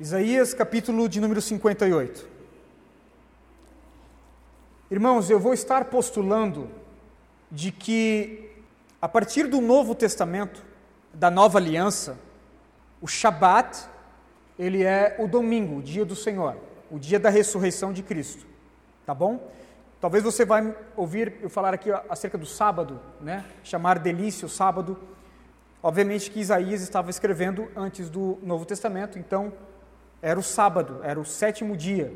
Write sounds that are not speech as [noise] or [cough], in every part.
Isaías, capítulo de número 58. Irmãos, eu vou estar postulando de que, a partir do Novo Testamento, da Nova Aliança, o Shabat, ele é o domingo, o dia do Senhor, o dia da ressurreição de Cristo. Tá bom? Talvez você vai ouvir eu falar aqui acerca do sábado, né? Chamar delícia o sábado. Obviamente que Isaías estava escrevendo antes do Novo Testamento, então era o sábado, era o sétimo dia.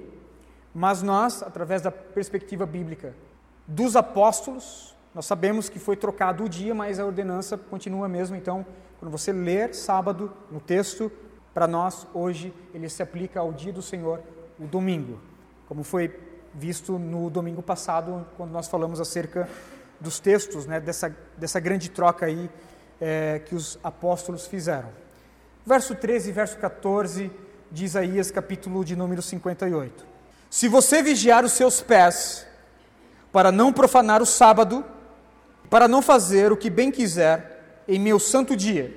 Mas nós, através da perspectiva bíblica dos apóstolos, nós sabemos que foi trocado o dia, mas a ordenança continua mesmo. Então, quando você ler sábado no texto, para nós, hoje, ele se aplica ao dia do Senhor, o domingo, como foi visto no domingo passado, quando nós falamos acerca dos textos, né, dessa, dessa grande troca aí é, que os apóstolos fizeram. Verso 13 e verso 14 de Isaías, capítulo de número 58. Se você vigiar os seus pés, para não profanar o sábado, para não fazer o que bem quiser em meu santo dia,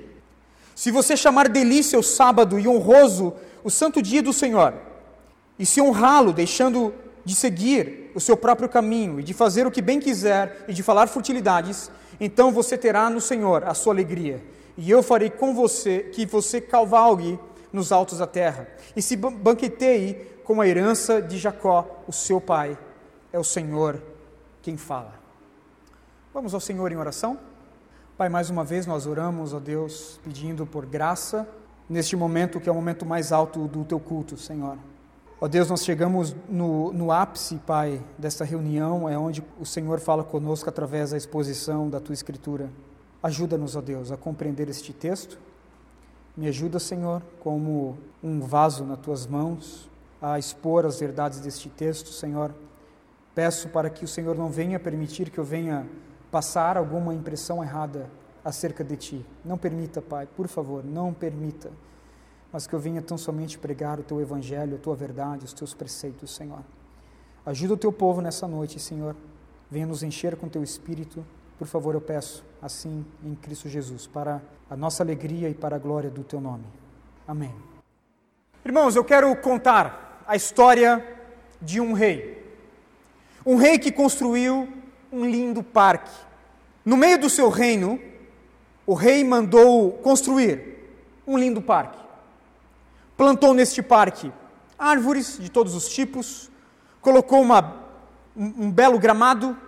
se você chamar delícia o sábado e honroso o santo dia do Senhor, e se honrá-lo, deixando de seguir o seu próprio caminho e de fazer o que bem quiser e de falar futilidades, então você terá no Senhor a sua alegria, e eu farei com você que você cavalgue nos altos da terra, e se banqueteie com a herança de Jacó, o seu pai. É o Senhor quem fala. Vamos ao Senhor em oração? Pai, mais uma vez nós oramos, ó Deus, pedindo por graça neste momento que é o momento mais alto do teu culto, Senhor. Ó Deus, nós chegamos no, no ápice, Pai, desta reunião, é onde o Senhor fala conosco através da exposição da tua Escritura. Ajuda-nos, ó Deus, a compreender este texto. Me ajuda, Senhor, como um vaso nas tuas mãos, a expor as verdades deste texto, Senhor. Peço para que o Senhor não venha permitir que eu venha passar alguma impressão errada acerca de ti. Não permita, Pai, por favor, não permita mas que eu venha tão somente pregar o teu evangelho, a tua verdade, os teus preceitos, Senhor. Ajuda o teu povo nessa noite, Senhor. Venha nos encher com teu espírito. Por favor, eu peço, assim, em Cristo Jesus, para a nossa alegria e para a glória do teu nome. Amém. Irmãos, eu quero contar a história de um rei. Um rei que construiu um lindo parque. No meio do seu reino, o rei mandou construir um lindo parque plantou neste parque árvores de todos os tipos, colocou uma, um, um belo gramado,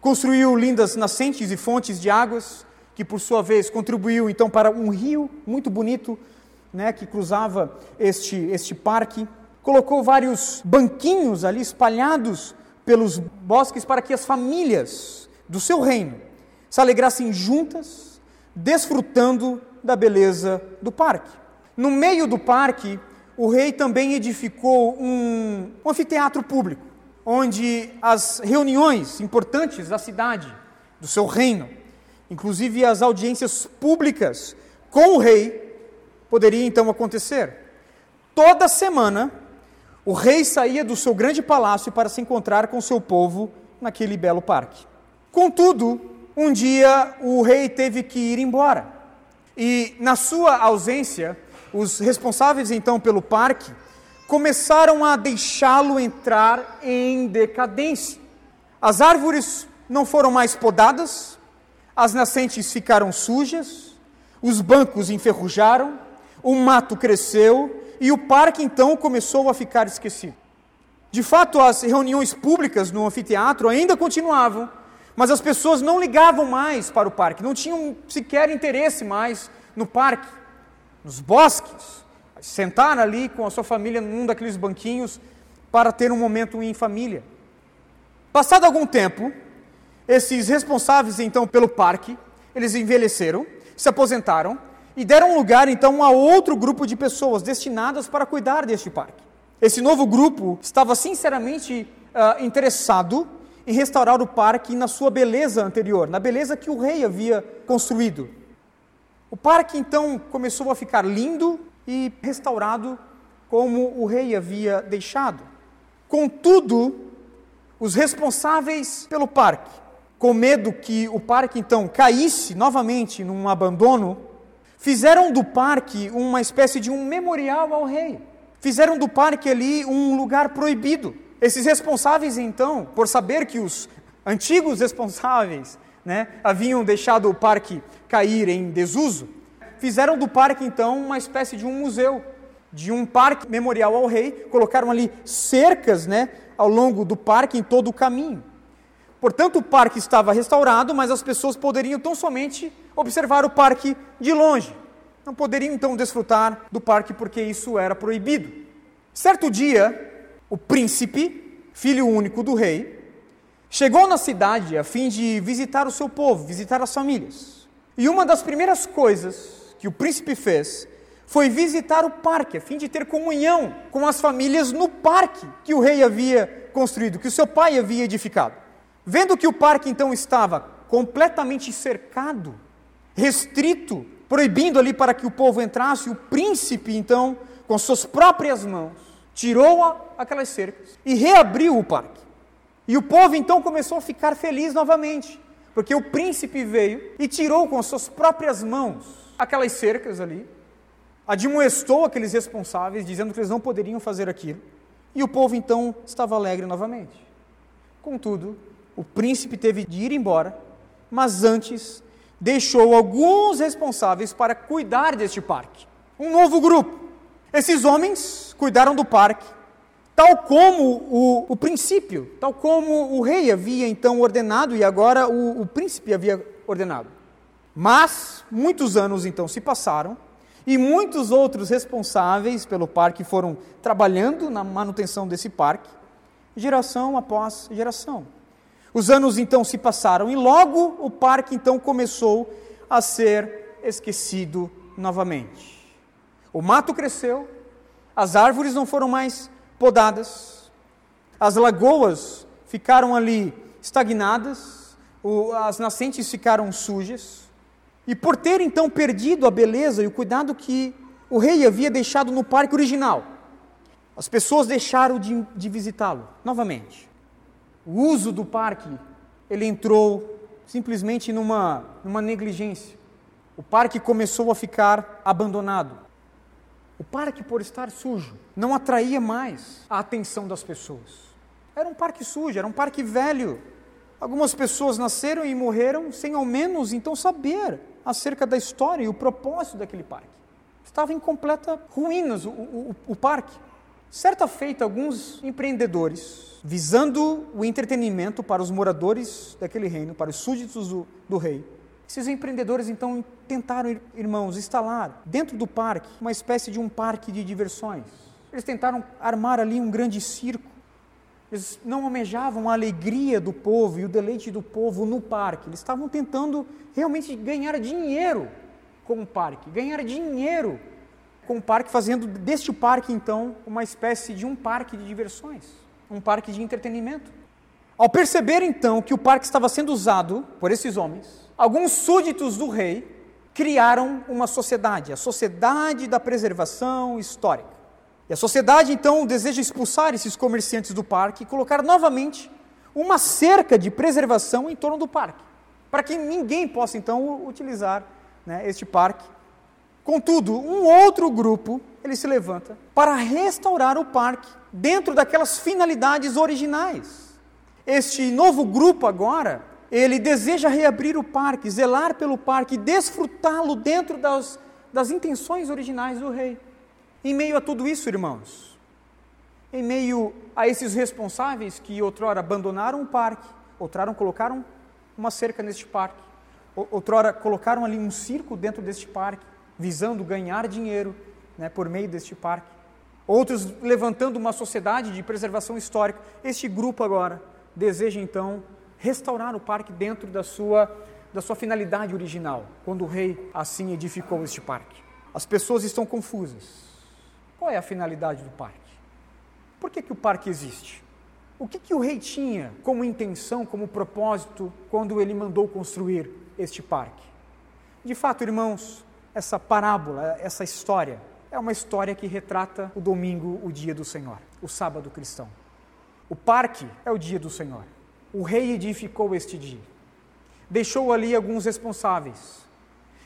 construiu lindas nascentes e fontes de águas, que por sua vez contribuiu então para um rio muito bonito, né, que cruzava este, este parque. Colocou vários banquinhos ali espalhados pelos bosques para que as famílias do seu reino se alegrassem juntas, desfrutando da beleza do parque. No meio do parque, o rei também edificou um, um anfiteatro público, onde as reuniões importantes da cidade, do seu reino, inclusive as audiências públicas com o rei, poderiam então acontecer. Toda semana, o rei saía do seu grande palácio para se encontrar com seu povo naquele belo parque. Contudo, um dia o rei teve que ir embora. E, na sua ausência, os responsáveis então pelo parque começaram a deixá-lo entrar em decadência. As árvores não foram mais podadas, as nascentes ficaram sujas, os bancos enferrujaram, o mato cresceu e o parque então começou a ficar esquecido. De fato, as reuniões públicas no anfiteatro ainda continuavam, mas as pessoas não ligavam mais para o parque, não tinham sequer interesse mais no parque, nos bosques, sentar ali com a sua família num daqueles banquinhos para ter um momento em família. Passado algum tempo, esses responsáveis então pelo parque, eles envelheceram, se aposentaram e deram lugar então a outro grupo de pessoas destinadas para cuidar deste parque. Esse novo grupo estava sinceramente uh, interessado em restaurar o parque na sua beleza anterior, na beleza que o rei havia construído. O parque então começou a ficar lindo e restaurado como o rei havia deixado. Contudo, os responsáveis pelo parque, com medo que o parque então caísse novamente num abandono, fizeram do parque uma espécie de um memorial ao rei. fizeram do parque ali um lugar proibido. Esses responsáveis, então, por saber que os antigos responsáveis né, haviam deixado o parque cair em desuso, fizeram do parque, então, uma espécie de um museu, de um parque memorial ao rei, colocaram ali cercas né, ao longo do parque, em todo o caminho. Portanto, o parque estava restaurado, mas as pessoas poderiam tão somente observar o parque de longe. Não poderiam então desfrutar do parque porque isso era proibido. Certo dia, o príncipe, filho único do rei, chegou na cidade a fim de visitar o seu povo, visitar as famílias. E uma das primeiras coisas que o príncipe fez foi visitar o parque, a fim de ter comunhão com as famílias no parque que o rei havia construído, que o seu pai havia edificado. Vendo que o parque então estava completamente cercado, restrito, proibindo ali para que o povo entrasse, o príncipe então, com suas próprias mãos, tirou aquelas cercas e reabriu o parque. E o povo então começou a ficar feliz novamente, porque o príncipe veio e tirou com suas próprias mãos aquelas cercas ali, admoestou aqueles responsáveis, dizendo que eles não poderiam fazer aquilo, e o povo então estava alegre novamente. Contudo, o príncipe teve de ir embora, mas antes deixou alguns responsáveis para cuidar deste parque. Um novo grupo. Esses homens cuidaram do parque, tal como o, o princípio, tal como o rei havia então ordenado e agora o, o príncipe havia ordenado. Mas muitos anos então se passaram e muitos outros responsáveis pelo parque foram trabalhando na manutenção desse parque, geração após geração. Os anos então se passaram e logo o parque então começou a ser esquecido novamente. O mato cresceu, as árvores não foram mais podadas, as lagoas ficaram ali estagnadas, as nascentes ficaram sujas, e por ter então perdido a beleza e o cuidado que o rei havia deixado no parque original, as pessoas deixaram de, de visitá-lo novamente o uso do parque, ele entrou simplesmente numa, numa negligência. O parque começou a ficar abandonado. O parque, por estar sujo, não atraía mais a atenção das pessoas. Era um parque sujo, era um parque velho. Algumas pessoas nasceram e morreram sem ao menos então saber acerca da história e o propósito daquele parque. Estava em completa ruínas o, o, o parque. Certa feita, alguns empreendedores visando o entretenimento para os moradores daquele reino, para os súditos do, do rei. Esses empreendedores então tentaram, irmãos, instalar dentro do parque uma espécie de um parque de diversões. Eles tentaram armar ali um grande circo. Eles não almejavam a alegria do povo e o deleite do povo no parque. Eles estavam tentando realmente ganhar dinheiro com o parque, ganhar dinheiro com o parque, fazendo deste parque então uma espécie de um parque de diversões um parque de entretenimento. Ao perceber então que o parque estava sendo usado por esses homens, alguns súditos do rei criaram uma sociedade, a Sociedade da Preservação Histórica. E a sociedade então deseja expulsar esses comerciantes do parque e colocar novamente uma cerca de preservação em torno do parque, para que ninguém possa então utilizar né, este parque. Contudo, um outro grupo ele se levanta para restaurar o parque dentro daquelas finalidades originais. Este novo grupo agora, ele deseja reabrir o parque, zelar pelo parque, desfrutá-lo dentro das, das intenções originais do rei. Em meio a tudo isso, irmãos, em meio a esses responsáveis que outrora abandonaram o parque, outrora colocaram uma cerca neste parque, outrora colocaram ali um circo dentro deste parque, visando ganhar dinheiro né, por meio deste parque outros levantando uma sociedade de preservação histórica. Este grupo agora deseja então restaurar o parque dentro da sua, da sua finalidade original, quando o rei assim edificou este parque. As pessoas estão confusas. Qual é a finalidade do parque? Por que, que o parque existe? O que, que o rei tinha como intenção, como propósito, quando ele mandou construir este parque? De fato, irmãos, essa parábola, essa história, é uma história que retrata o domingo, o dia do Senhor, o sábado cristão. O parque é o dia do Senhor. O rei edificou este dia. Deixou ali alguns responsáveis.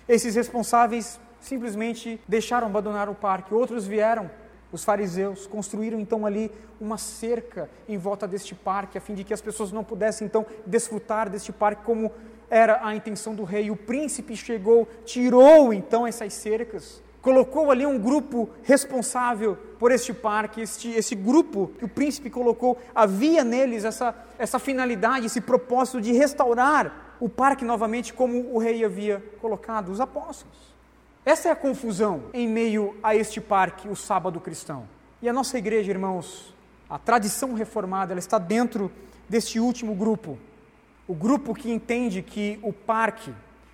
Esses responsáveis simplesmente deixaram abandonar o parque. Outros vieram os fariseus construíram então ali uma cerca em volta deste parque, a fim de que as pessoas não pudessem então desfrutar deste parque como era a intenção do rei. O príncipe chegou, tirou então essas cercas, colocou ali um grupo responsável por este parque, este, esse grupo que o príncipe colocou, havia neles essa, essa finalidade, esse propósito de restaurar o parque novamente como o rei havia colocado, os apóstolos. Essa é a confusão em meio a este parque, o sábado cristão. E a nossa igreja, irmãos, a tradição reformada, ela está dentro deste último grupo. O grupo que entende que o parque,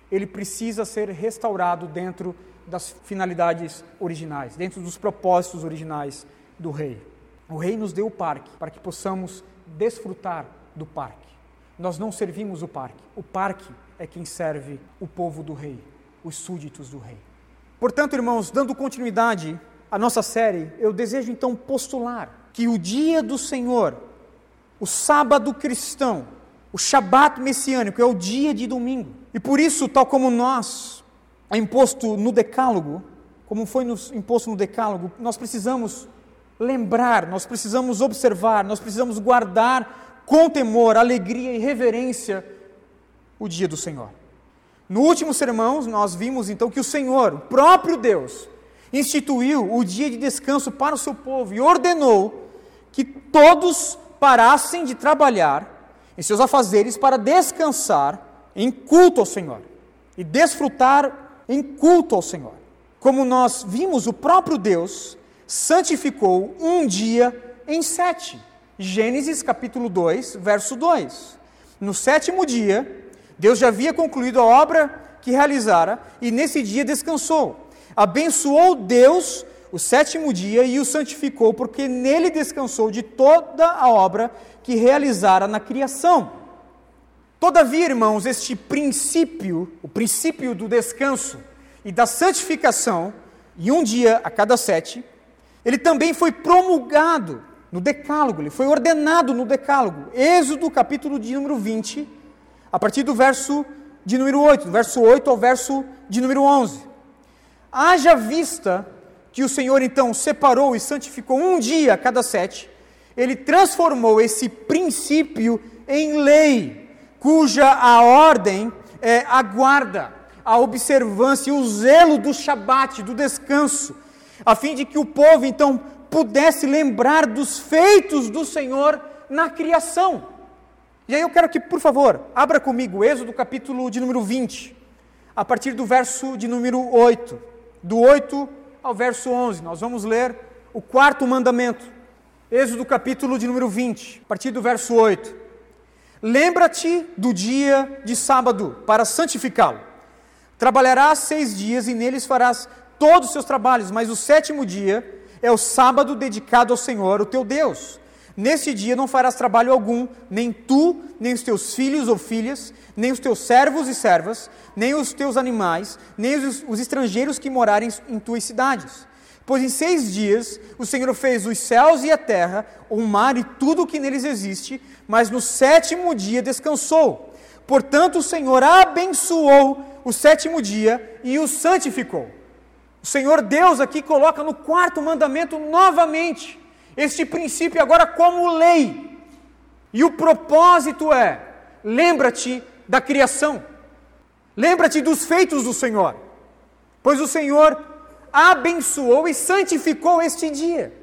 ele precisa ser restaurado dentro das finalidades originais, dentro dos propósitos originais do rei. O rei nos deu o parque para que possamos desfrutar do parque. Nós não servimos o parque. O parque é quem serve o povo do rei, os súditos do rei. Portanto, irmãos, dando continuidade à nossa série, eu desejo então postular que o dia do Senhor, o sábado cristão, o Shabat messiânico é o dia de domingo. E por isso, tal como nós é imposto no decálogo, como foi nos imposto no decálogo, nós precisamos lembrar, nós precisamos observar, nós precisamos guardar com temor, alegria e reverência o dia do Senhor. No último sermão, nós vimos então que o Senhor, o próprio Deus, instituiu o dia de descanso para o seu povo e ordenou que todos parassem de trabalhar em seus afazeres para descansar em culto ao Senhor e desfrutar em culto ao Senhor. Como nós vimos, o próprio Deus santificou um dia em sete. Gênesis capítulo 2, verso 2. No sétimo dia, Deus já havia concluído a obra que realizara e nesse dia descansou. Abençoou Deus o sétimo dia e o santificou, porque nele descansou de toda a obra que realizara na criação. Todavia, irmãos, este princípio, o princípio do descanso e da santificação, e um dia a cada sete, ele também foi promulgado no Decálogo, ele foi ordenado no Decálogo. Êxodo, capítulo de número 20, a partir do verso de número 8, do verso 8 ao verso de número 11. Haja vista que o Senhor então separou e santificou um dia a cada sete, ele transformou esse princípio em lei, cuja a ordem é a guarda, a observância e o zelo do Shabat, do descanso, a fim de que o povo então pudesse lembrar dos feitos do Senhor na criação. E aí eu quero que, por favor, abra comigo Êxodo capítulo de número 20, a partir do verso de número 8, do 8 ao verso 11. Nós vamos ler o quarto mandamento. Êxodo capítulo de número 20, a partir do verso 8. Lembra-te do dia de sábado para santificá-lo. Trabalharás seis dias e neles farás todos os seus trabalhos, mas o sétimo dia é o sábado dedicado ao Senhor, o teu Deus. Nesse dia não farás trabalho algum, nem tu, nem os teus filhos ou filhas, nem os teus servos e servas, nem os teus animais, nem os, os estrangeiros que morarem em tuas cidades. Pois em seis dias o Senhor fez os céus e a terra, o mar e tudo o que neles existe, mas no sétimo dia descansou. Portanto, o Senhor abençoou o sétimo dia e o santificou. O Senhor Deus aqui coloca no quarto mandamento novamente este princípio agora como lei. E o propósito é: lembra-te da criação, lembra-te dos feitos do Senhor, pois o Senhor abençoou e santificou este dia.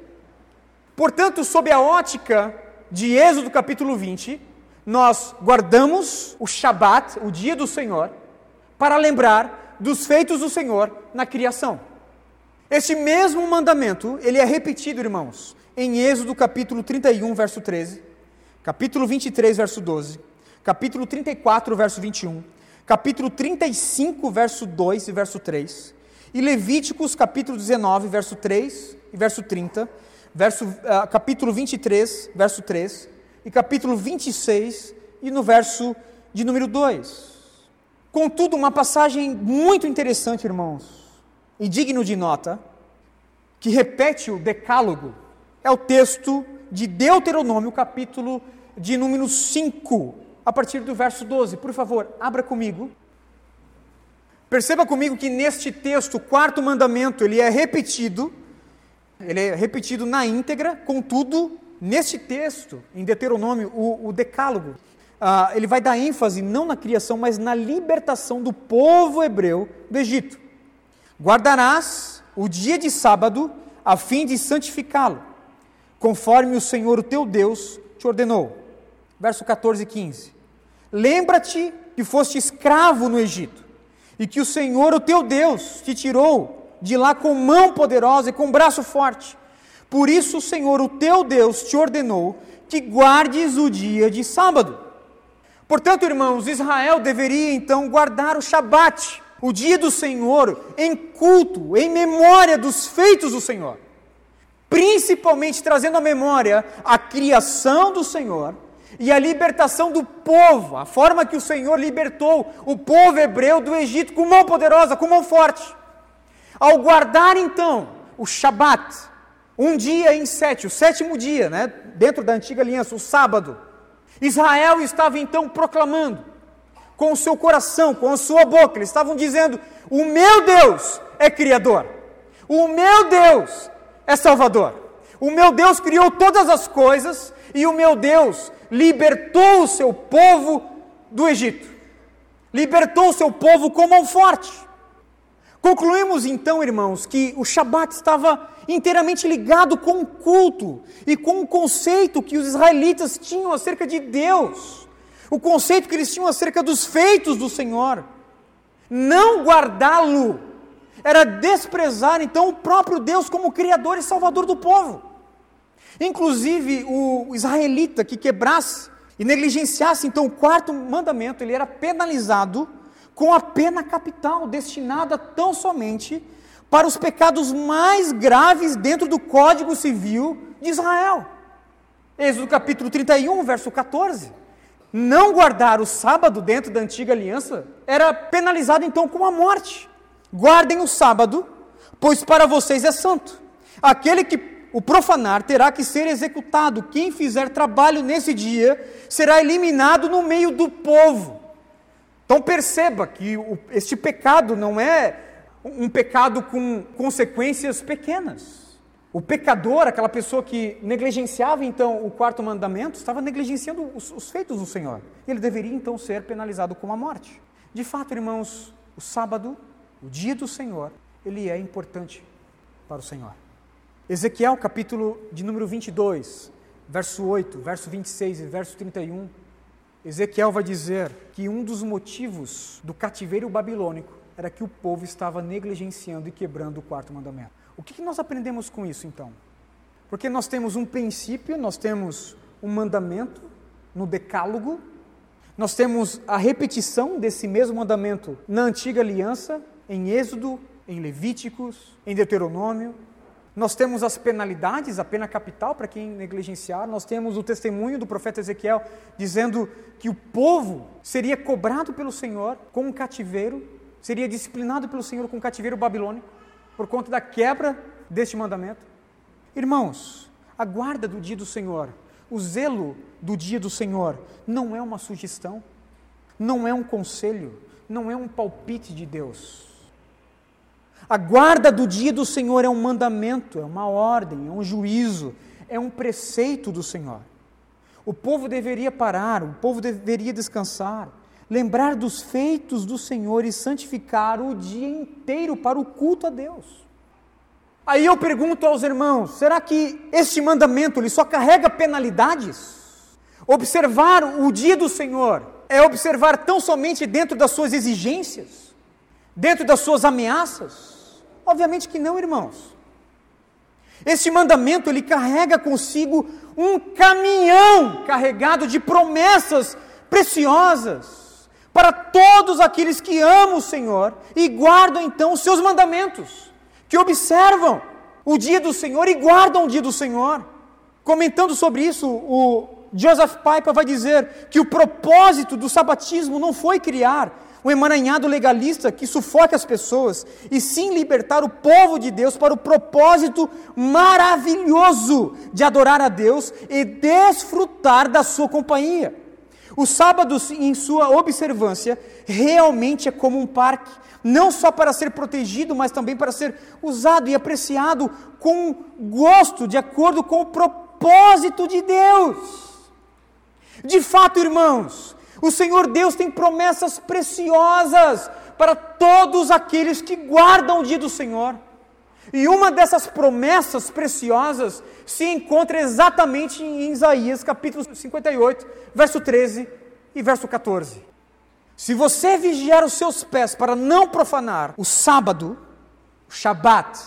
Portanto, sob a ótica de Êxodo capítulo 20, nós guardamos o Shabat, o dia do Senhor, para lembrar dos feitos do Senhor na criação. Este mesmo mandamento, ele é repetido, irmãos, em Êxodo capítulo 31, verso 13, capítulo 23, verso 12, capítulo 34, verso 21, capítulo 35, verso 2 e verso 3, e Levíticos capítulo 19, verso 3 e verso 30, verso, uh, capítulo 23, verso 3, e capítulo 26 e no verso de número 2. Contudo, uma passagem muito interessante, irmãos, e digno de nota, que repete o decálogo é o texto de Deuteronômio, capítulo de número 5, a partir do verso 12. Por favor, abra comigo. Perceba comigo que neste texto, o quarto mandamento, ele é repetido ele é repetido na íntegra, contudo, neste texto, em Deuteronômio, o, o Decálogo, uh, ele vai dar ênfase não na criação, mas na libertação do povo hebreu do Egito. Guardarás o dia de sábado a fim de santificá-lo, conforme o Senhor, o teu Deus, te ordenou. Verso 14 e 15. Lembra-te que foste escravo no Egito, e que o Senhor, o teu Deus, te tirou de lá com mão poderosa e com braço forte. Por isso o Senhor, o teu Deus, te ordenou que guardes o dia de sábado. Portanto, irmãos, Israel deveria então guardar o Shabat, o dia do Senhor, em culto, em memória dos feitos do Senhor. Principalmente trazendo à memória a criação do Senhor e a libertação do povo, a forma que o Senhor libertou o povo hebreu do Egito com mão poderosa, com mão forte. Ao guardar então o Shabat, um dia em sete, o sétimo dia, né, dentro da antiga aliança, o sábado, Israel estava então proclamando com o seu coração, com a sua boca, eles estavam dizendo: O meu Deus é Criador, o meu Deus é Salvador, o meu Deus criou todas as coisas e o meu Deus libertou o seu povo do Egito, libertou o seu povo com mão forte. Concluímos então, irmãos, que o Shabat estava inteiramente ligado com o culto e com o conceito que os israelitas tinham acerca de Deus, o conceito que eles tinham acerca dos feitos do Senhor. Não guardá-lo era desprezar então o próprio Deus como Criador e Salvador do povo. Inclusive, o israelita que quebrasse e negligenciasse então o quarto mandamento, ele era penalizado com a pena capital, destinada tão somente para os pecados mais graves dentro do Código Civil de Israel. Êxodo capítulo 31, verso 14. Não guardar o sábado dentro da antiga aliança era penalizado então com a morte. Guardem o sábado, pois para vocês é santo. Aquele que o profanar terá que ser executado. Quem fizer trabalho nesse dia será eliminado no meio do povo. Então perceba que o, este pecado não é um pecado com consequências pequenas. O pecador, aquela pessoa que negligenciava então o quarto mandamento, estava negligenciando os, os feitos do Senhor. Ele deveria então ser penalizado com a morte. De fato, irmãos, o sábado, o dia do Senhor, ele é importante para o Senhor. Ezequiel, capítulo de número 22, verso 8, verso 26 e verso 31. Ezequiel vai dizer que um dos motivos do cativeiro babilônico era que o povo estava negligenciando e quebrando o quarto mandamento. O que nós aprendemos com isso então? Porque nós temos um princípio, nós temos um mandamento no Decálogo, nós temos a repetição desse mesmo mandamento na antiga aliança, em Êxodo, em Levíticos, em Deuteronômio, nós temos as penalidades, a pena capital para quem negligenciar, nós temos o testemunho do profeta Ezequiel dizendo que o povo seria cobrado pelo Senhor com um cativeiro, seria disciplinado pelo Senhor com um cativeiro babilônico, por conta da quebra deste mandamento. Irmãos, a guarda do dia do Senhor, o zelo do dia do Senhor, não é uma sugestão, não é um conselho, não é um palpite de Deus a guarda do dia do Senhor é um mandamento, é uma ordem, é um juízo, é um preceito do Senhor. O povo deveria parar, o povo deveria descansar, lembrar dos feitos do Senhor e santificar o dia inteiro para o culto a Deus. Aí eu pergunto aos irmãos: será que este mandamento ele só carrega penalidades? Observar o dia do Senhor é observar tão somente dentro das suas exigências, dentro das suas ameaças? Obviamente que não, irmãos. Este mandamento ele carrega consigo um caminhão carregado de promessas preciosas para todos aqueles que amam o Senhor e guardam então os seus mandamentos, que observam o dia do Senhor e guardam o dia do Senhor. Comentando sobre isso, o Joseph Piper vai dizer que o propósito do sabatismo não foi criar um emaranhado legalista que sufoque as pessoas, e sim libertar o povo de Deus para o propósito maravilhoso de adorar a Deus e desfrutar da sua companhia. O sábado, em sua observância, realmente é como um parque, não só para ser protegido, mas também para ser usado e apreciado com gosto, de acordo com o propósito de Deus. De fato, irmãos, o Senhor Deus tem promessas preciosas para todos aqueles que guardam o dia do Senhor. E uma dessas promessas preciosas se encontra exatamente em Isaías capítulo 58, verso 13 e verso 14. Se você vigiar os seus pés para não profanar o sábado, o Shabat,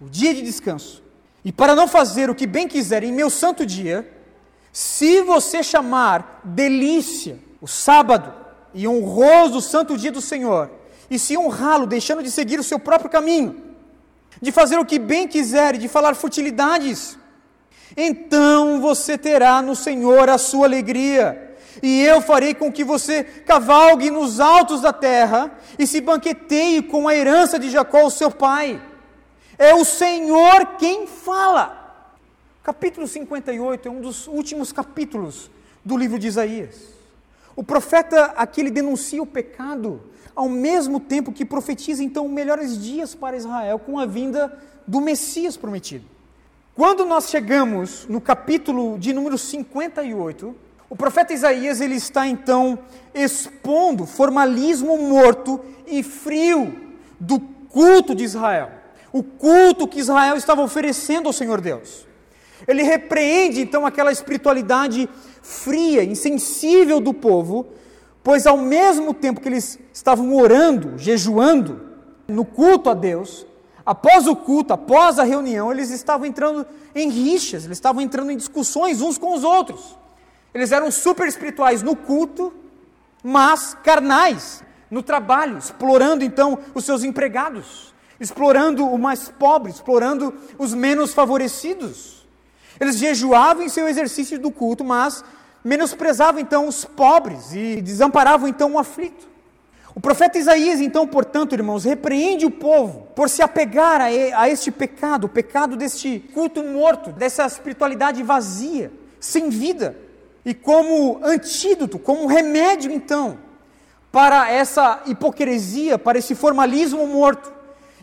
o dia de descanso, e para não fazer o que bem quiser em meu santo dia, se você chamar delícia o sábado e honroso santo dia do Senhor, e se honrá-lo deixando de seguir o seu próprio caminho, de fazer o que bem quiser e de falar futilidades, então você terá no Senhor a sua alegria, e eu farei com que você cavalgue nos altos da terra e se banqueteie com a herança de Jacó, o seu pai. É o Senhor quem fala. Capítulo 58 é um dos últimos capítulos do livro de Isaías. O profeta aqui ele denuncia o pecado, ao mesmo tempo que profetiza então melhores dias para Israel com a vinda do Messias prometido. Quando nós chegamos no capítulo de número 58, o profeta Isaías ele está então expondo formalismo morto e frio do culto de Israel, o culto que Israel estava oferecendo ao Senhor Deus. Ele repreende então aquela espiritualidade fria, insensível do povo, pois ao mesmo tempo que eles estavam orando, jejuando, no culto a Deus, após o culto, após a reunião, eles estavam entrando em rixas, eles estavam entrando em discussões uns com os outros. Eles eram super espirituais no culto, mas carnais no trabalho, explorando então os seus empregados, explorando o mais pobre, explorando os menos favorecidos. Eles jejuavam em seu exercício do culto, mas menosprezavam então os pobres e desamparavam então o aflito. O profeta Isaías, então, portanto, irmãos, repreende o povo por se apegar a, este pecado, o pecado deste culto morto, dessa espiritualidade vazia, sem vida. E como antídoto, como remédio, então, para essa hipocrisia, para esse formalismo morto,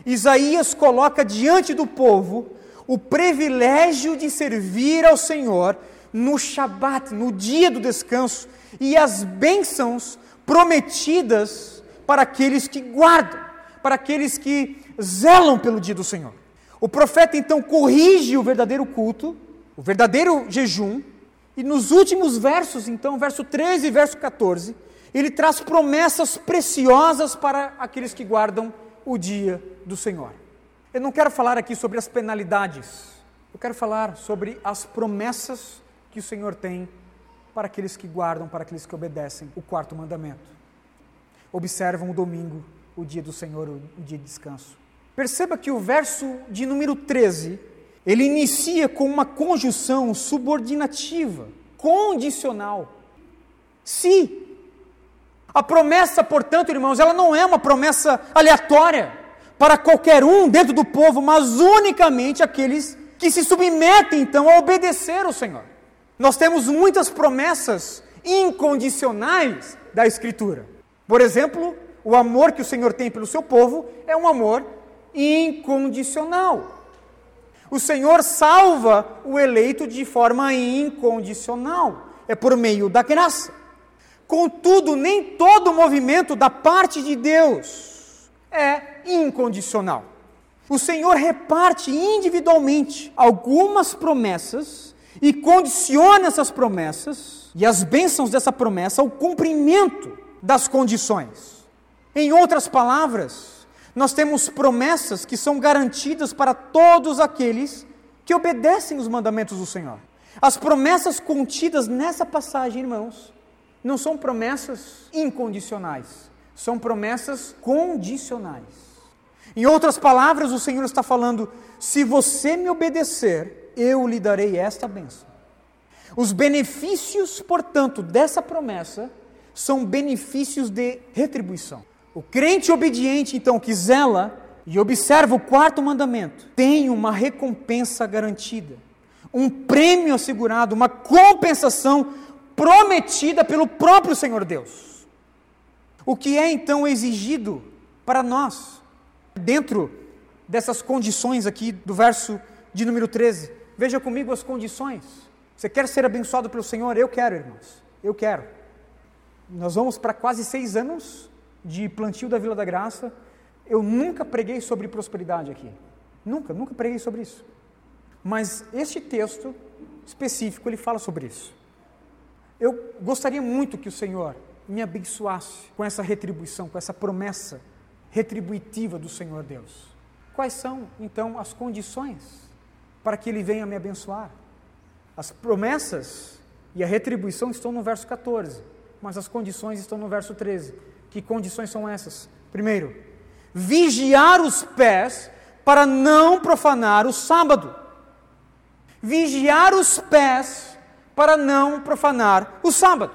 Isaías coloca diante do povo o privilégio de servir ao Senhor no Shabat, no dia do descanso, e as bênçãos prometidas para aqueles que guardam, para aqueles que zelam pelo dia do Senhor. O profeta então corrige o verdadeiro culto, o verdadeiro jejum, e nos últimos versos, então, verso 13 e verso 14, ele traz promessas preciosas para aqueles que guardam o dia do Senhor. Eu não quero falar aqui sobre as penalidades, eu quero falar sobre as promessas que o Senhor tem para aqueles que guardam, para aqueles que obedecem o quarto mandamento. Observam o domingo, o dia do Senhor, o dia de descanso. Perceba que o verso de número 13, ele inicia com uma conjunção subordinativa, condicional. Se. A promessa, portanto, irmãos, ela não é uma promessa aleatória para qualquer um dentro do povo, mas unicamente aqueles que se submetem então a obedecer ao Senhor. Nós temos muitas promessas incondicionais da Escritura. Por exemplo, o amor que o Senhor tem pelo seu povo é um amor incondicional. O Senhor salva o eleito de forma incondicional, é por meio da graça. Contudo, nem todo movimento da parte de Deus é incondicional. O Senhor reparte individualmente algumas promessas e condiciona essas promessas e as bênçãos dessa promessa ao cumprimento das condições. Em outras palavras, nós temos promessas que são garantidas para todos aqueles que obedecem os mandamentos do Senhor. As promessas contidas nessa passagem, irmãos, não são promessas incondicionais, são promessas condicionais. Em outras palavras, o Senhor está falando: se você me obedecer, eu lhe darei esta bênção. Os benefícios, portanto, dessa promessa são benefícios de retribuição. O crente obediente, então, que zela e observa o quarto mandamento, tem uma recompensa garantida, um prêmio assegurado, uma compensação prometida pelo próprio Senhor Deus. O que é então exigido para nós. Dentro dessas condições aqui do verso de número 13, veja comigo as condições. Você quer ser abençoado pelo Senhor? Eu quero, irmãos. Eu quero. Nós vamos para quase seis anos de plantio da Vila da Graça. Eu nunca preguei sobre prosperidade aqui. Nunca, nunca preguei sobre isso. Mas este texto específico, ele fala sobre isso. Eu gostaria muito que o Senhor me abençoasse com essa retribuição, com essa promessa retributiva do Senhor Deus. Quais são, então, as condições para que Ele venha me abençoar? As promessas e a retribuição estão no verso 14, mas as condições estão no verso 13. Que condições são essas? Primeiro, vigiar os pés para não profanar o sábado. Vigiar os pés para não profanar o sábado.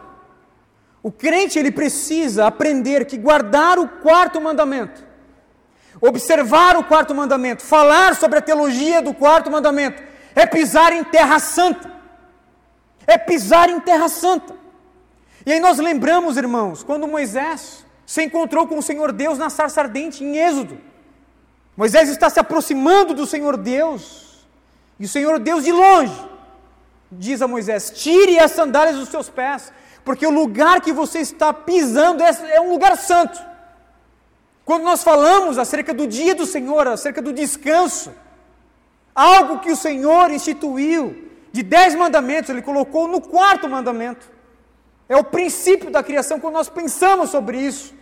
O crente ele precisa aprender que guardar o quarto mandamento, observar o quarto mandamento, falar sobre a teologia do quarto mandamento, é pisar em terra santa. É pisar em terra santa. E aí nós lembramos, irmãos, quando Moisés se encontrou com o Senhor Deus na sarça ardente em Êxodo. Moisés está se aproximando do Senhor Deus, e o Senhor Deus de longe diz a Moisés: tire as sandálias dos seus pés, porque o lugar que você está pisando é, é um lugar santo. Quando nós falamos acerca do dia do Senhor, acerca do descanso, algo que o Senhor instituiu, de dez mandamentos, ele colocou no quarto mandamento. É o princípio da criação, quando nós pensamos sobre isso,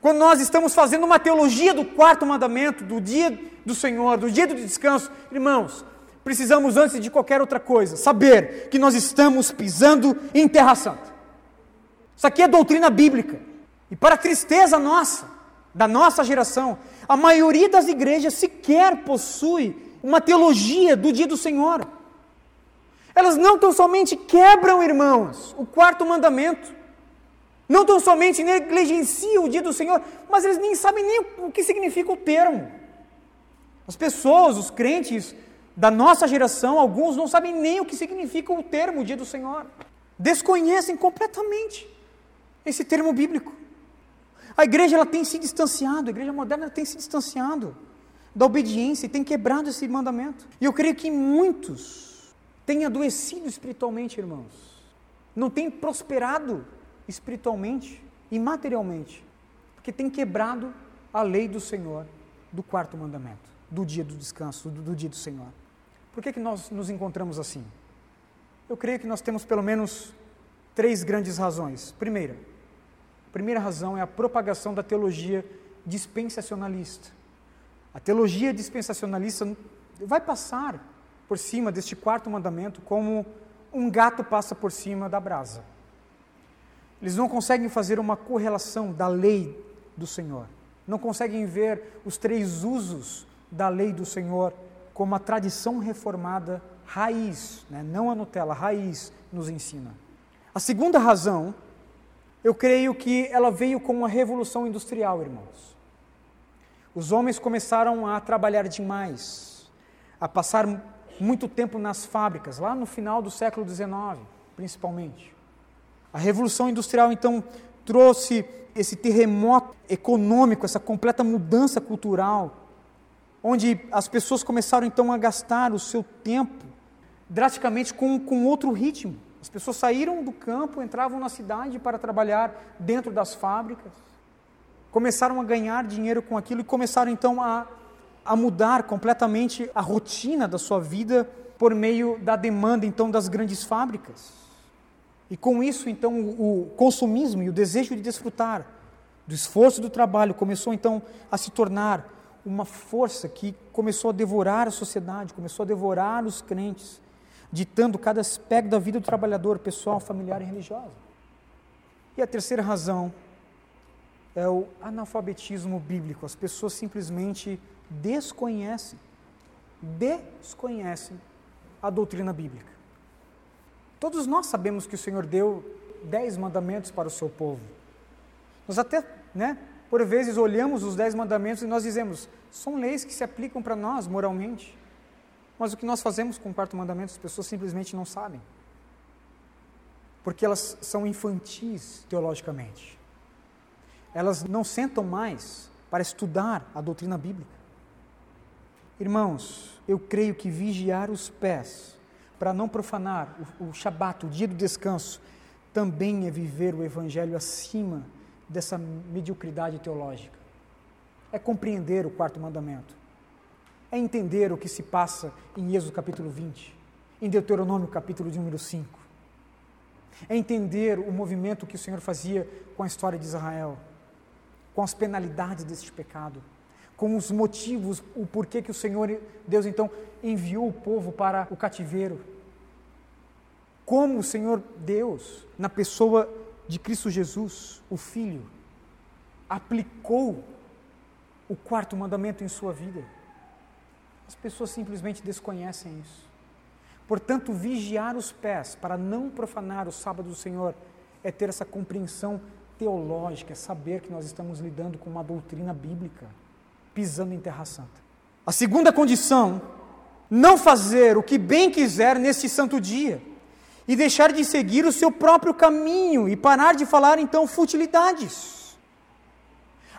quando nós estamos fazendo uma teologia do quarto mandamento, do dia do Senhor, do dia do descanso, irmãos, precisamos, antes de qualquer outra coisa, saber que nós estamos pisando em terra santa. Isso aqui é doutrina bíblica. E para tristeza nossa, da nossa geração, a maioria das igrejas sequer possui uma teologia do dia do Senhor. Elas não tão somente quebram, irmãos, o quarto mandamento, não tão somente negligenciam o dia do Senhor, mas eles nem sabem nem o que significa o termo. As pessoas, os crentes da nossa geração, alguns não sabem nem o que significa o termo dia do Senhor. Desconhecem completamente esse termo bíblico. A igreja ela tem se distanciado, a igreja moderna tem se distanciado da obediência e tem quebrado esse mandamento. E eu creio que muitos têm adoecido espiritualmente, irmãos. Não têm prosperado espiritualmente e materialmente, porque têm quebrado a lei do Senhor do quarto mandamento, do dia do descanso, do, do dia do Senhor. Por que, que nós nos encontramos assim? Eu creio que nós temos pelo menos três grandes razões. Primeira, primeira razão é a propagação da teologia dispensacionalista. A teologia dispensacionalista vai passar por cima deste quarto mandamento como um gato passa por cima da brasa. Eles não conseguem fazer uma correlação da lei do Senhor. Não conseguem ver os três usos da lei do Senhor como a tradição reformada raiz, né? não a Nutella, raiz nos ensina. A segunda razão eu creio que ela veio com a revolução industrial, irmãos. Os homens começaram a trabalhar demais, a passar muito tempo nas fábricas, lá no final do século XIX, principalmente. A revolução industrial, então, trouxe esse terremoto econômico, essa completa mudança cultural, onde as pessoas começaram então a gastar o seu tempo drasticamente com, com outro ritmo. As pessoas saíram do campo, entravam na cidade para trabalhar dentro das fábricas, começaram a ganhar dinheiro com aquilo e começaram então a, a mudar completamente a rotina da sua vida por meio da demanda então das grandes fábricas. E com isso então o consumismo e o desejo de desfrutar do esforço do trabalho começou então a se tornar uma força que começou a devorar a sociedade, começou a devorar os crentes ditando cada aspecto da vida do trabalhador, pessoal, familiar e religiosa. E a terceira razão é o analfabetismo bíblico. As pessoas simplesmente desconhecem, desconhecem a doutrina bíblica. Todos nós sabemos que o Senhor deu dez mandamentos para o seu povo. Nós até, né, por vezes olhamos os dez mandamentos e nós dizemos, são leis que se aplicam para nós moralmente. Mas o que nós fazemos com o quarto mandamento, as pessoas simplesmente não sabem. Porque elas são infantis teologicamente. Elas não sentam mais para estudar a doutrina bíblica. Irmãos, eu creio que vigiar os pés para não profanar o, o Shabat, o dia do descanso, também é viver o Evangelho acima dessa mediocridade teológica. É compreender o quarto mandamento. É entender o que se passa em Êxodo capítulo 20, em Deuteronômio capítulo de número 5. É entender o movimento que o Senhor fazia com a história de Israel, com as penalidades deste pecado com os motivos, o porquê que o Senhor Deus então enviou o povo para o cativeiro. Como o Senhor Deus, na pessoa de Cristo Jesus, o Filho, aplicou o quarto mandamento em sua vida. As pessoas simplesmente desconhecem isso. Portanto, vigiar os pés para não profanar o sábado do Senhor é ter essa compreensão teológica, é saber que nós estamos lidando com uma doutrina bíblica pisando em terra santa. A segunda condição, não fazer o que bem quiser neste santo dia e deixar de seguir o seu próprio caminho e parar de falar então futilidades.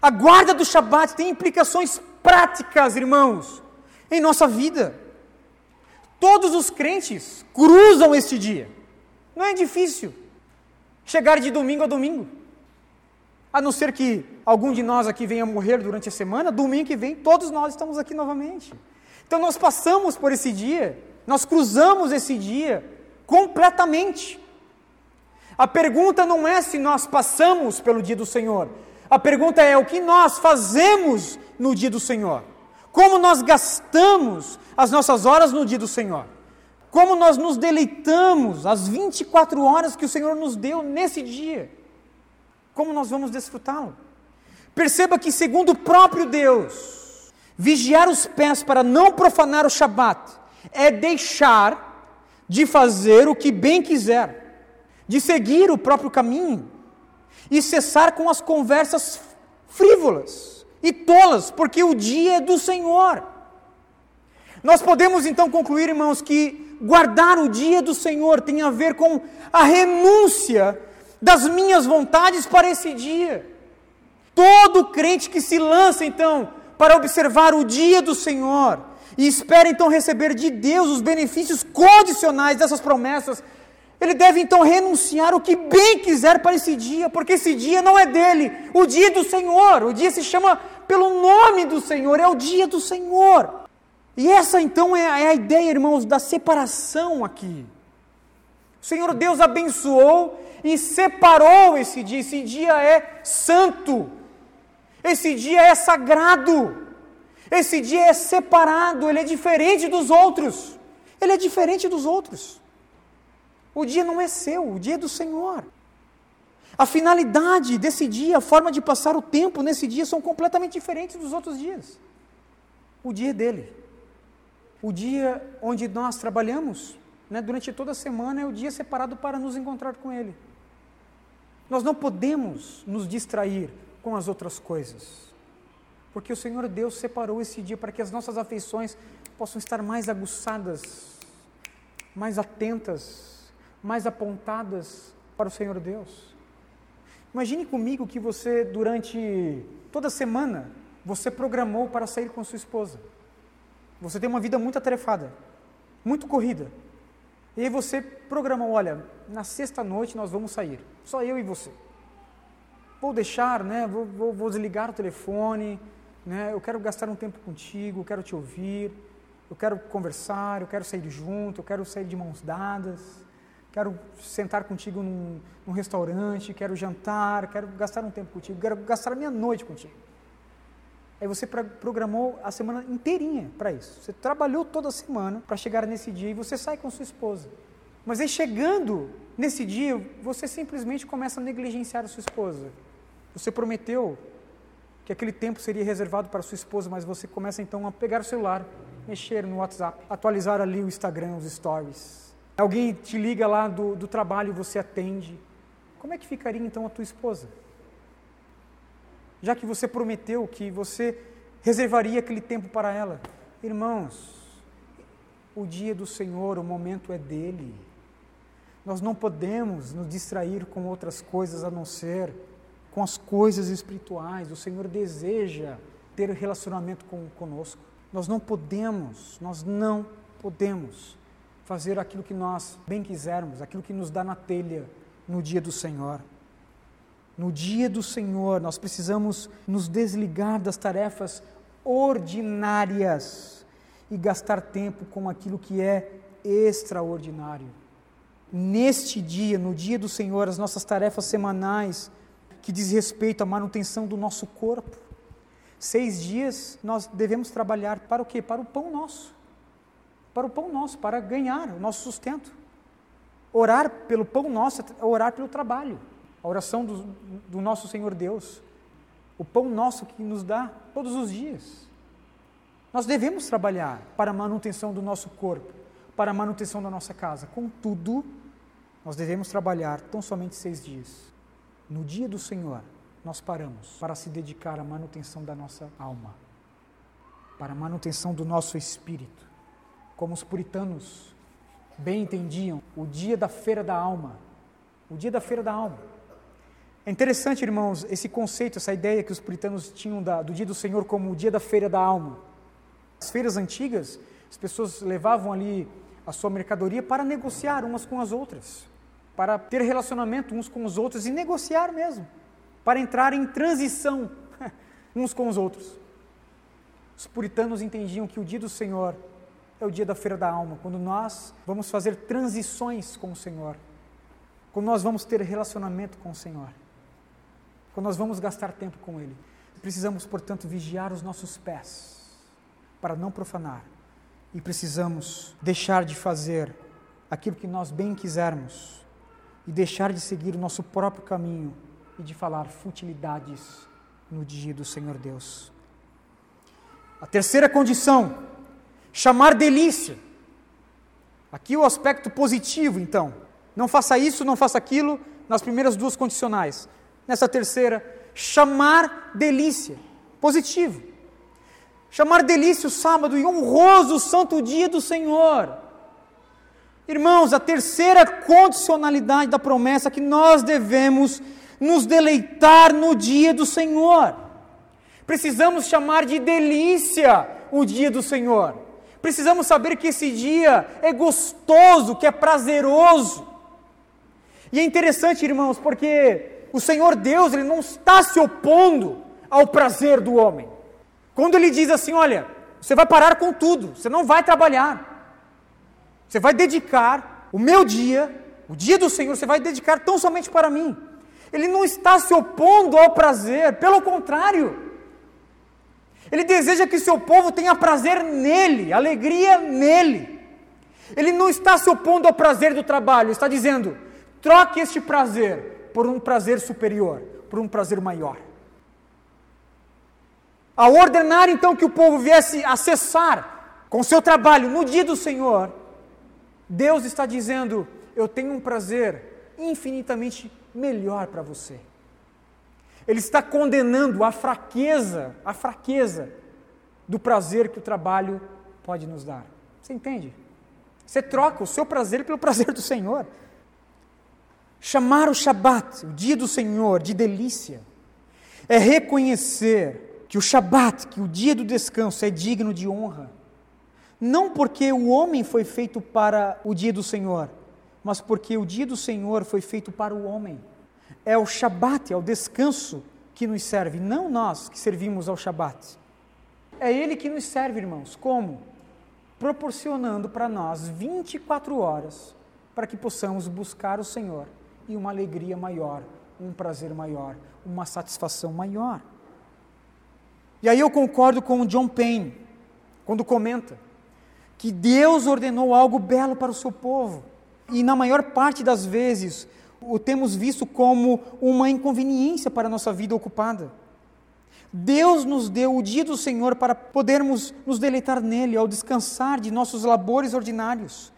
A guarda do Shabat tem implicações práticas, irmãos, em nossa vida. Todos os crentes cruzam este dia. Não é difícil chegar de domingo a domingo. A não ser que algum de nós aqui venha morrer durante a semana, domingo que vem todos nós estamos aqui novamente. Então nós passamos por esse dia, nós cruzamos esse dia completamente. A pergunta não é se nós passamos pelo dia do Senhor, a pergunta é o que nós fazemos no dia do Senhor. Como nós gastamos as nossas horas no dia do Senhor. Como nós nos deleitamos as 24 horas que o Senhor nos deu nesse dia. Como nós vamos desfrutá-lo? Perceba que, segundo o próprio Deus, vigiar os pés para não profanar o Shabat é deixar de fazer o que bem quiser, de seguir o próprio caminho e cessar com as conversas frívolas e tolas, porque o dia é do Senhor. Nós podemos então concluir, irmãos, que guardar o dia do Senhor tem a ver com a renúncia das minhas vontades para esse dia. Todo crente que se lança então para observar o dia do Senhor e espera então receber de Deus os benefícios condicionais dessas promessas, ele deve então renunciar o que bem quiser para esse dia, porque esse dia não é dele, o dia do Senhor, o dia se chama pelo nome do Senhor, é o dia do Senhor. E essa então é a, é a ideia, irmãos, da separação aqui. O Senhor Deus abençoou e separou esse dia. Esse dia é santo. Esse dia é sagrado. Esse dia é separado, ele é diferente dos outros. Ele é diferente dos outros. O dia não é seu, o dia é do Senhor. A finalidade desse dia, a forma de passar o tempo nesse dia são completamente diferentes dos outros dias. O dia é dele. O dia onde nós trabalhamos, né, durante toda a semana é o dia separado para nos encontrar com Ele. Nós não podemos nos distrair com as outras coisas, porque o Senhor Deus separou esse dia para que as nossas afeições possam estar mais aguçadas, mais atentas, mais apontadas para o Senhor Deus. Imagine comigo que você, durante toda semana, você programou para sair com sua esposa. Você tem uma vida muito atarefada, muito corrida. E aí você programou, olha, na sexta noite nós vamos sair, só eu e você. Vou deixar, né? Vou, vou, vou desligar o telefone, né? Eu quero gastar um tempo contigo, eu quero te ouvir, eu quero conversar, eu quero sair junto, eu quero sair de mãos dadas, quero sentar contigo num, num restaurante, quero jantar, quero gastar um tempo contigo, quero gastar a minha noite contigo. Aí você programou a semana inteirinha para isso. Você trabalhou toda a semana para chegar nesse dia e você sai com sua esposa. Mas aí chegando nesse dia, você simplesmente começa a negligenciar a sua esposa. Você prometeu que aquele tempo seria reservado para sua esposa, mas você começa então a pegar o celular, mexer no WhatsApp, atualizar ali o Instagram, os stories. Alguém te liga lá do, do trabalho, você atende. Como é que ficaria então a tua esposa? já que você prometeu que você reservaria aquele tempo para ela. Irmãos, o dia do Senhor, o momento é dele. Nós não podemos nos distrair com outras coisas a não ser com as coisas espirituais. O Senhor deseja ter relacionamento com, conosco. Nós não podemos, nós não podemos fazer aquilo que nós bem quisermos, aquilo que nos dá na telha no dia do Senhor. No dia do Senhor, nós precisamos nos desligar das tarefas ordinárias e gastar tempo com aquilo que é extraordinário. Neste dia, no dia do Senhor, as nossas tarefas semanais que diz respeito à manutenção do nosso corpo. Seis dias nós devemos trabalhar para o quê? Para o pão nosso. Para o pão nosso, para ganhar o nosso sustento. Orar pelo pão nosso é orar pelo trabalho. A oração do, do nosso Senhor Deus. O pão nosso que nos dá todos os dias. Nós devemos trabalhar para a manutenção do nosso corpo, para a manutenção da nossa casa. Contudo, nós devemos trabalhar tão somente seis dias. No dia do Senhor, nós paramos para se dedicar à manutenção da nossa alma, para a manutenção do nosso espírito. Como os puritanos bem entendiam, o dia da feira da alma. O dia da feira da alma. É interessante, irmãos, esse conceito, essa ideia que os puritanos tinham da, do dia do Senhor como o dia da feira da alma. As feiras antigas, as pessoas levavam ali a sua mercadoria para negociar umas com as outras para ter relacionamento uns com os outros e negociar mesmo, para entrar em transição [laughs] uns com os outros. Os puritanos entendiam que o dia do Senhor é o dia da feira da alma, quando nós vamos fazer transições com o Senhor, quando nós vamos ter relacionamento com o Senhor, quando nós vamos gastar tempo com Ele. Precisamos, portanto, vigiar os nossos pés para não profanar e precisamos deixar de fazer aquilo que nós bem quisermos e deixar de seguir o nosso próprio caminho e de falar futilidades no dia do Senhor Deus. A terceira condição, chamar delícia. Aqui o aspecto positivo, então. Não faça isso, não faça aquilo, nas primeiras duas condicionais. Nessa terceira, chamar delícia. Positivo. Chamar delícia o sábado e honroso o santo dia do Senhor. Irmãos, a terceira condicionalidade da promessa é que nós devemos nos deleitar no dia do Senhor. Precisamos chamar de delícia o dia do Senhor. Precisamos saber que esse dia é gostoso, que é prazeroso. E é interessante, irmãos, porque o Senhor Deus, ele não está se opondo ao prazer do homem. Quando ele diz assim, olha, você vai parar com tudo, você não vai trabalhar. Você vai dedicar o meu dia, o dia do Senhor, você vai dedicar tão somente para mim. Ele não está se opondo ao prazer, pelo contrário. Ele deseja que seu povo tenha prazer nele, alegria nele. Ele não está se opondo ao prazer do trabalho, está dizendo: troque este prazer por um prazer superior, por um prazer maior. A ordenar então que o povo viesse acessar com seu trabalho no dia do Senhor, Deus está dizendo: Eu tenho um prazer infinitamente melhor para você. Ele está condenando a fraqueza, a fraqueza do prazer que o trabalho pode nos dar. Você entende? Você troca o seu prazer pelo prazer do Senhor. Chamar o Shabat, o dia do Senhor, de delícia, é reconhecer que o Shabat, que o dia do descanso, é digno de honra não porque o homem foi feito para o dia do Senhor, mas porque o dia do Senhor foi feito para o homem. É o Shabat, é o descanso que nos serve, não nós que servimos ao Shabat. É Ele que nos serve, irmãos. Como? Proporcionando para nós 24 horas para que possamos buscar o Senhor e uma alegria maior, um prazer maior, uma satisfação maior. E aí eu concordo com o John Payne, quando comenta que Deus ordenou algo belo para o seu povo. E na maior parte das vezes o temos visto como uma inconveniência para a nossa vida ocupada. Deus nos deu o dia do Senhor para podermos nos deleitar nele, ao descansar de nossos labores ordinários,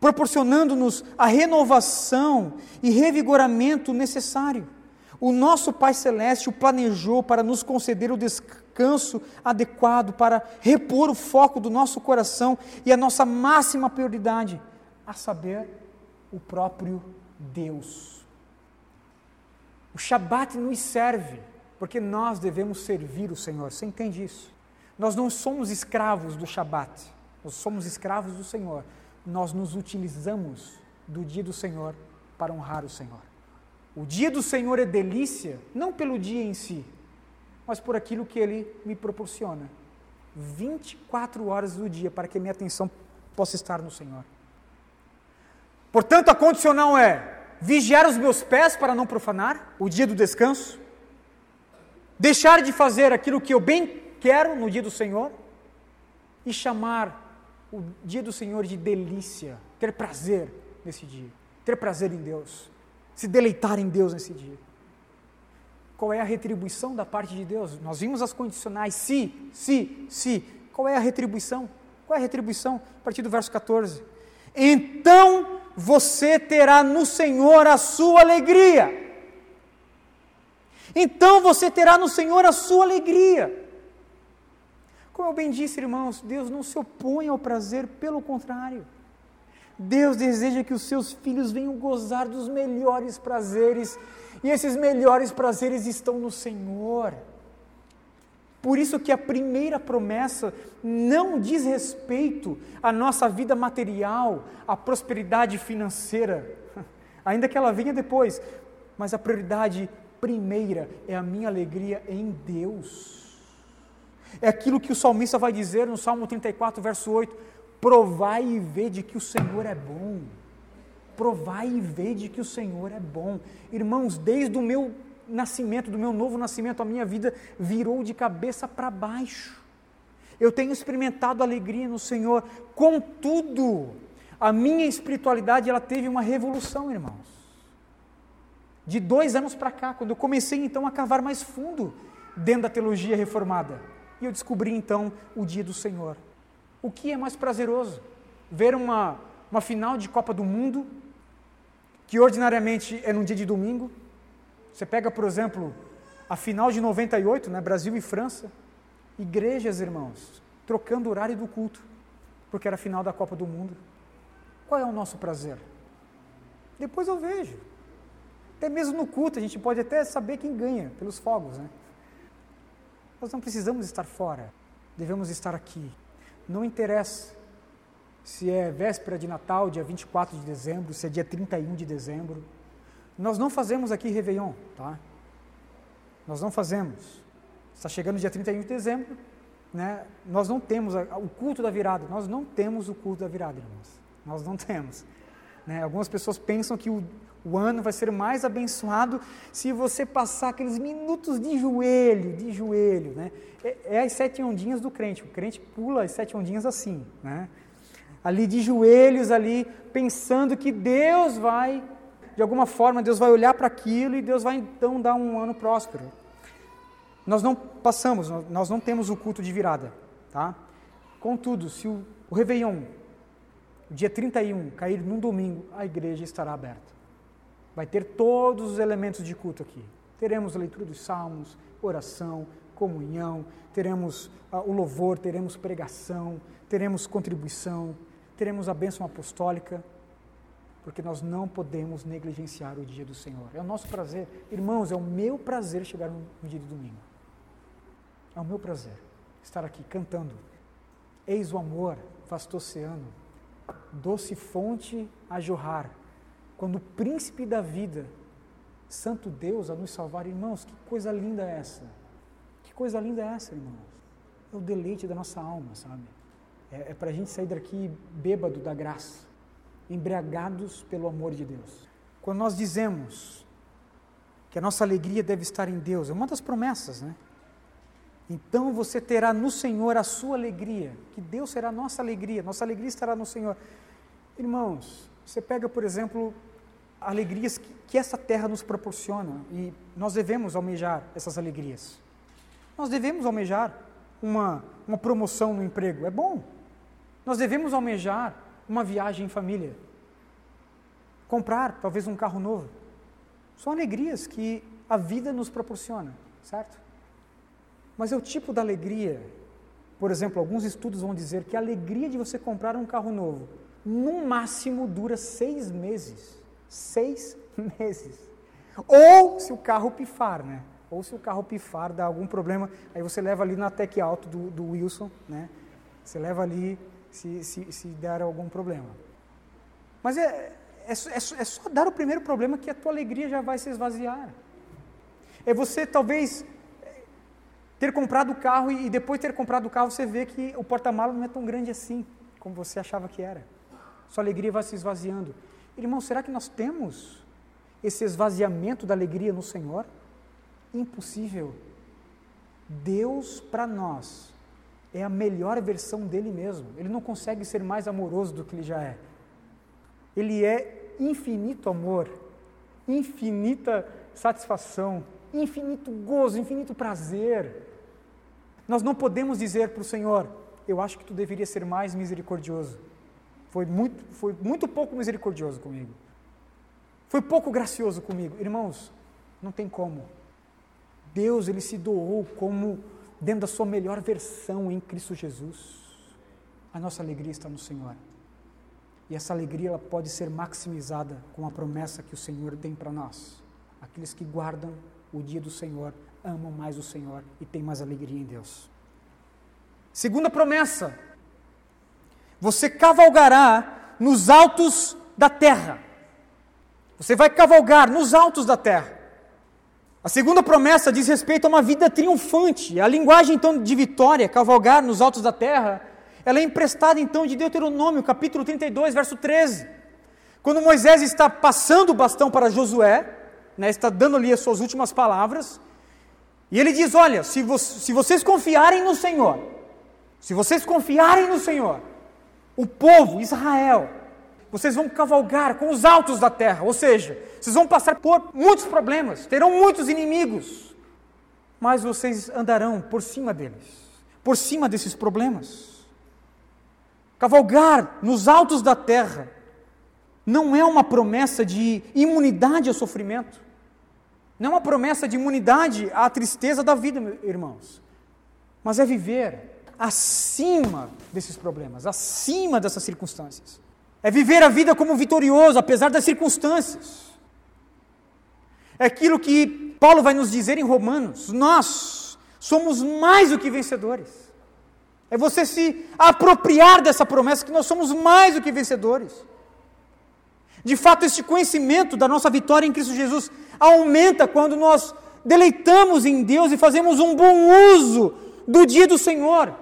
proporcionando-nos a renovação e revigoramento necessário. O nosso Pai Celeste o planejou para nos conceder o descanso adequado, para repor o foco do nosso coração e a nossa máxima prioridade, a saber, o próprio. O Shabat nos serve Porque nós devemos servir o Senhor. Você entende isso? Nós não somos escravos do Shabat. Nós somos escravos do Senhor. Nós nos utilizamos do dia do Senhor para honrar o Senhor. O dia do Senhor é delícia, não pelo dia em si, mas por aquilo que ele me proporciona. 24 horas do dia para que minha atenção possa estar no Senhor. Portanto, a condicional é vigiar os meus pés para não profanar o dia do descanso, deixar de fazer aquilo que eu bem quero no dia do Senhor e chamar o dia do Senhor de delícia, ter prazer nesse dia, ter prazer em Deus, se deleitar em Deus nesse dia. Qual é a retribuição da parte de Deus? Nós vimos as condicionais, se, se, se. Qual é a retribuição? Qual é a retribuição? A partir do verso 14. Então você terá no Senhor a sua alegria. Então você terá no Senhor a sua alegria. Como eu bem disse, irmãos, Deus não se opõe ao prazer, pelo contrário. Deus deseja que os seus filhos venham gozar dos melhores prazeres, e esses melhores prazeres estão no Senhor. Por isso que a primeira promessa não diz respeito à nossa vida material, à prosperidade financeira, [laughs] ainda que ela venha depois, mas a prioridade primeira é a minha alegria em Deus. É aquilo que o salmista vai dizer no Salmo 34, verso 8: Provai e vede que o Senhor é bom. Provai e vede que o Senhor é bom. Irmãos, desde o meu nascimento, do meu novo nascimento, a minha vida virou de cabeça para baixo. Eu tenho experimentado alegria no Senhor. Contudo, a minha espiritualidade ela teve uma revolução, irmãos. De dois anos para cá, quando eu comecei então a cavar mais fundo dentro da teologia reformada. E eu descobri então o dia do Senhor. O que é mais prazeroso? Ver uma, uma final de Copa do Mundo, que ordinariamente é num dia de domingo. Você pega, por exemplo, a final de 98, né, Brasil e França. Igrejas, irmãos, trocando o horário do culto, porque era a final da Copa do Mundo. Qual é o nosso prazer? Depois eu vejo. Até mesmo no culto, a gente pode até saber quem ganha pelos fogos, né? Nós não precisamos estar fora, devemos estar aqui. Não interessa se é véspera de Natal, dia 24 de dezembro, se é dia 31 de dezembro. Nós não fazemos aqui Réveillon, tá? Nós não fazemos. Está chegando dia 31 de dezembro, né? Nós não temos o culto da virada, nós não temos o culto da virada, irmãos. Nós não temos. Né? Algumas pessoas pensam que o, o ano vai ser mais abençoado se você passar aqueles minutos de joelho, de joelho, né? É, é, as sete ondinhas do crente. O crente pula as sete ondinhas assim, né? Ali de joelhos, ali pensando que Deus vai, de alguma forma, Deus vai olhar para aquilo e Deus vai então dar um ano próspero. Nós não passamos, nós não temos o culto de virada, tá? Contudo, se o, o Réveillon, o dia 31, cair num domingo, a igreja estará aberta. Vai ter todos os elementos de culto aqui. Teremos a leitura dos salmos, oração, comunhão, teremos uh, o louvor, teremos pregação, teremos contribuição, teremos a bênção apostólica, porque nós não podemos negligenciar o dia do Senhor. É o nosso prazer. Irmãos, é o meu prazer chegar no, dia de domingo. É o meu prazer estar aqui cantando. Eis o amor, vasto oceano, doce fonte a jorrar quando o príncipe da vida, Santo Deus, a nos salvar, irmãos, que coisa linda é essa? Que coisa linda é essa, irmãos? É o deleite da nossa alma, sabe? É, é para a gente sair daqui bêbado da graça, embriagados pelo amor de Deus. Quando nós dizemos que a nossa alegria deve estar em Deus, é uma das promessas, né? Então você terá no Senhor a sua alegria, que Deus será a nossa alegria, nossa alegria estará no Senhor. Irmãos, você pega, por exemplo, alegrias que, que essa terra nos proporciona e nós devemos almejar essas alegrias. Nós devemos almejar uma, uma promoção no emprego, é bom. Nós devemos almejar uma viagem em família. Comprar talvez um carro novo. São alegrias que a vida nos proporciona, certo? Mas é o tipo da alegria. Por exemplo, alguns estudos vão dizer que a alegria de você comprar um carro novo, no máximo dura seis meses seis [laughs] meses. Ou se o carro pifar, né? Ou se o carro pifar, dá algum problema, aí você leva ali na Tec Alto do, do Wilson, né? Você leva ali se, se, se der algum problema. Mas é, é, é, é, só dar o primeiro problema que a tua alegria já vai se esvaziar. É você talvez ter comprado o carro e depois de ter comprado o carro você vê que o porta-malas não é tão grande assim como você achava que era. Sua alegria vai se esvaziando. Irmão, será que nós temos esse esvaziamento da alegria no Senhor? Impossível. Deus para nós é a melhor versão dele mesmo. Ele não consegue ser mais amoroso do que ele já é. Ele é infinito amor, infinita satisfação, infinito gozo, infinito prazer. Nós não podemos dizer para o Senhor, eu acho que tu deveria ser mais misericordioso. Foi muito, foi muito pouco misericordioso comigo. Foi pouco gracioso comigo. Irmãos, não tem como. Deus, ele se doou como dentro da sua melhor versão em Cristo Jesus. A nossa alegria está no Senhor. E essa alegria ela pode ser maximizada com a promessa que o Senhor tem para nós. Aqueles que guardam o dia do Senhor amam mais o Senhor e têm mais alegria em Deus. Segunda promessa: você cavalgará nos altos da terra. Você vai cavalgar nos altos da terra. A segunda promessa diz respeito a uma vida triunfante. A linguagem então de vitória, cavalgar nos altos da terra, ela é emprestada então de Deuteronômio, capítulo 32, verso 13. Quando Moisés está passando o bastão para Josué, né, está dando ali as suas últimas palavras, e ele diz: Olha, se, vo se vocês confiarem no Senhor, se vocês confiarem no Senhor, o povo, Israel, vocês vão cavalgar com os altos da terra, ou seja, vocês vão passar por muitos problemas, terão muitos inimigos, mas vocês andarão por cima deles, por cima desses problemas. Cavalgar nos altos da terra não é uma promessa de imunidade ao sofrimento, não é uma promessa de imunidade à tristeza da vida, irmãos, mas é viver acima desses problemas, acima dessas circunstâncias. É viver a vida como vitorioso, apesar das circunstâncias. É aquilo que Paulo vai nos dizer em Romanos: nós somos mais do que vencedores. É você se apropriar dessa promessa que nós somos mais do que vencedores. De fato, este conhecimento da nossa vitória em Cristo Jesus aumenta quando nós deleitamos em Deus e fazemos um bom uso do dia do Senhor.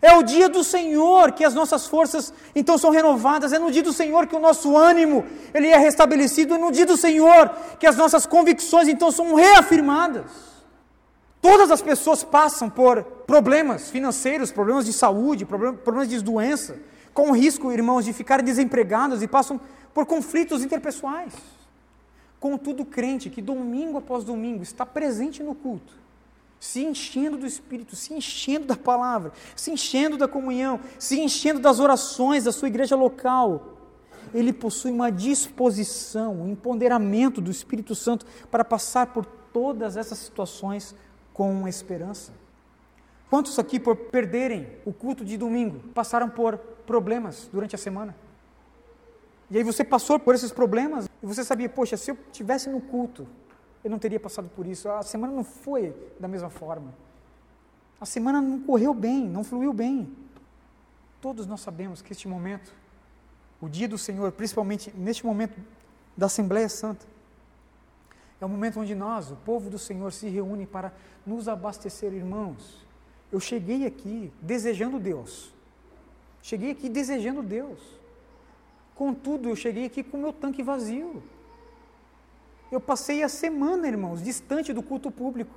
É o dia do Senhor que as nossas forças então são renovadas, é no dia do Senhor que o nosso ânimo ele é restabelecido, é no dia do Senhor que as nossas convicções então são reafirmadas. Todas as pessoas passam por problemas financeiros, problemas de saúde, problemas de doença, com risco, irmãos, de ficarem desempregados e passam por conflitos interpessoais. Contudo, o crente que domingo após domingo está presente no culto, se enchendo do Espírito, se enchendo da palavra, se enchendo da comunhão, se enchendo das orações da sua igreja local. Ele possui uma disposição, um empoderamento do Espírito Santo para passar por todas essas situações com esperança. Quantos aqui, por perderem o culto de domingo, passaram por problemas durante a semana? E aí você passou por esses problemas e você sabia, poxa, se eu tivesse no culto, eu não teria passado por isso. A semana não foi da mesma forma. A semana não correu bem, não fluiu bem. Todos nós sabemos que este momento, o dia do Senhor, principalmente neste momento da Assembleia Santa, é o momento onde nós, o povo do Senhor, se reúne para nos abastecer, irmãos. Eu cheguei aqui desejando Deus. Cheguei aqui desejando Deus. Contudo, eu cheguei aqui com meu tanque vazio. Eu passei a semana, irmãos, distante do culto público.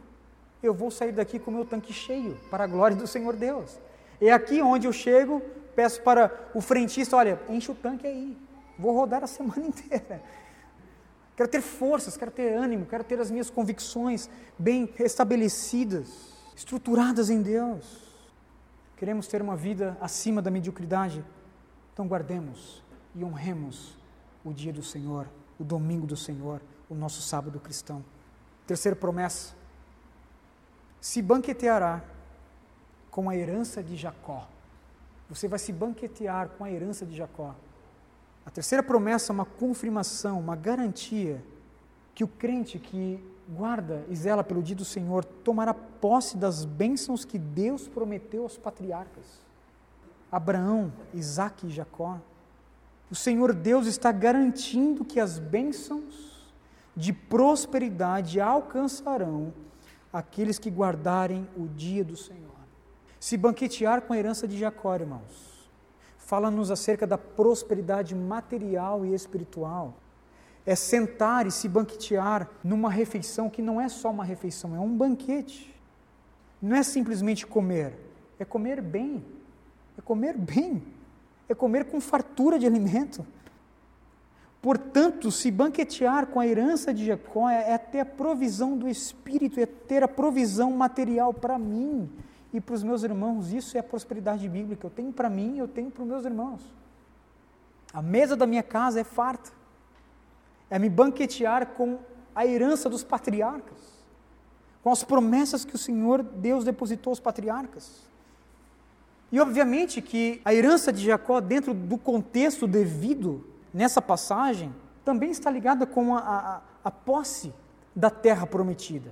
Eu vou sair daqui com meu tanque cheio, para a glória do Senhor Deus. É aqui onde eu chego, peço para o frentista: olha, enche o tanque aí. Vou rodar a semana [laughs] inteira. Quero ter forças, quero ter ânimo, quero ter as minhas convicções bem estabelecidas, estruturadas em Deus. Queremos ter uma vida acima da mediocridade. Então guardemos e honremos o dia do Senhor, o domingo do Senhor, o nosso sábado cristão. Terceira promessa: se banqueteará com a herança de Jacó. Você vai se banquetear com a herança de Jacó. A terceira promessa é uma confirmação, uma garantia que o crente que guarda e zela pelo dia do Senhor tomará posse das bênçãos que Deus prometeu aos patriarcas, Abraão, Isaque e Jacó. O Senhor Deus está garantindo que as bênçãos de prosperidade alcançarão aqueles que guardarem o dia do Senhor. Se banquetear com a herança de Jacó, irmãos, fala-nos acerca da prosperidade material e espiritual é sentar e se banquetear numa refeição que não é só uma refeição, é um banquete. Não é simplesmente comer, é comer bem. É comer bem. É comer com fartura de alimento. Portanto, se banquetear com a herança de Jacó é, é ter a provisão do Espírito, é ter a provisão material para mim e para os meus irmãos. Isso é a prosperidade bíblica. Eu tenho para mim, eu tenho para os meus irmãos. A mesa da minha casa é farta é me banquetear com a herança dos patriarcas, com as promessas que o Senhor Deus depositou aos patriarcas. E obviamente que a herança de Jacó, dentro do contexto devido nessa passagem, também está ligada com a, a, a posse da terra prometida.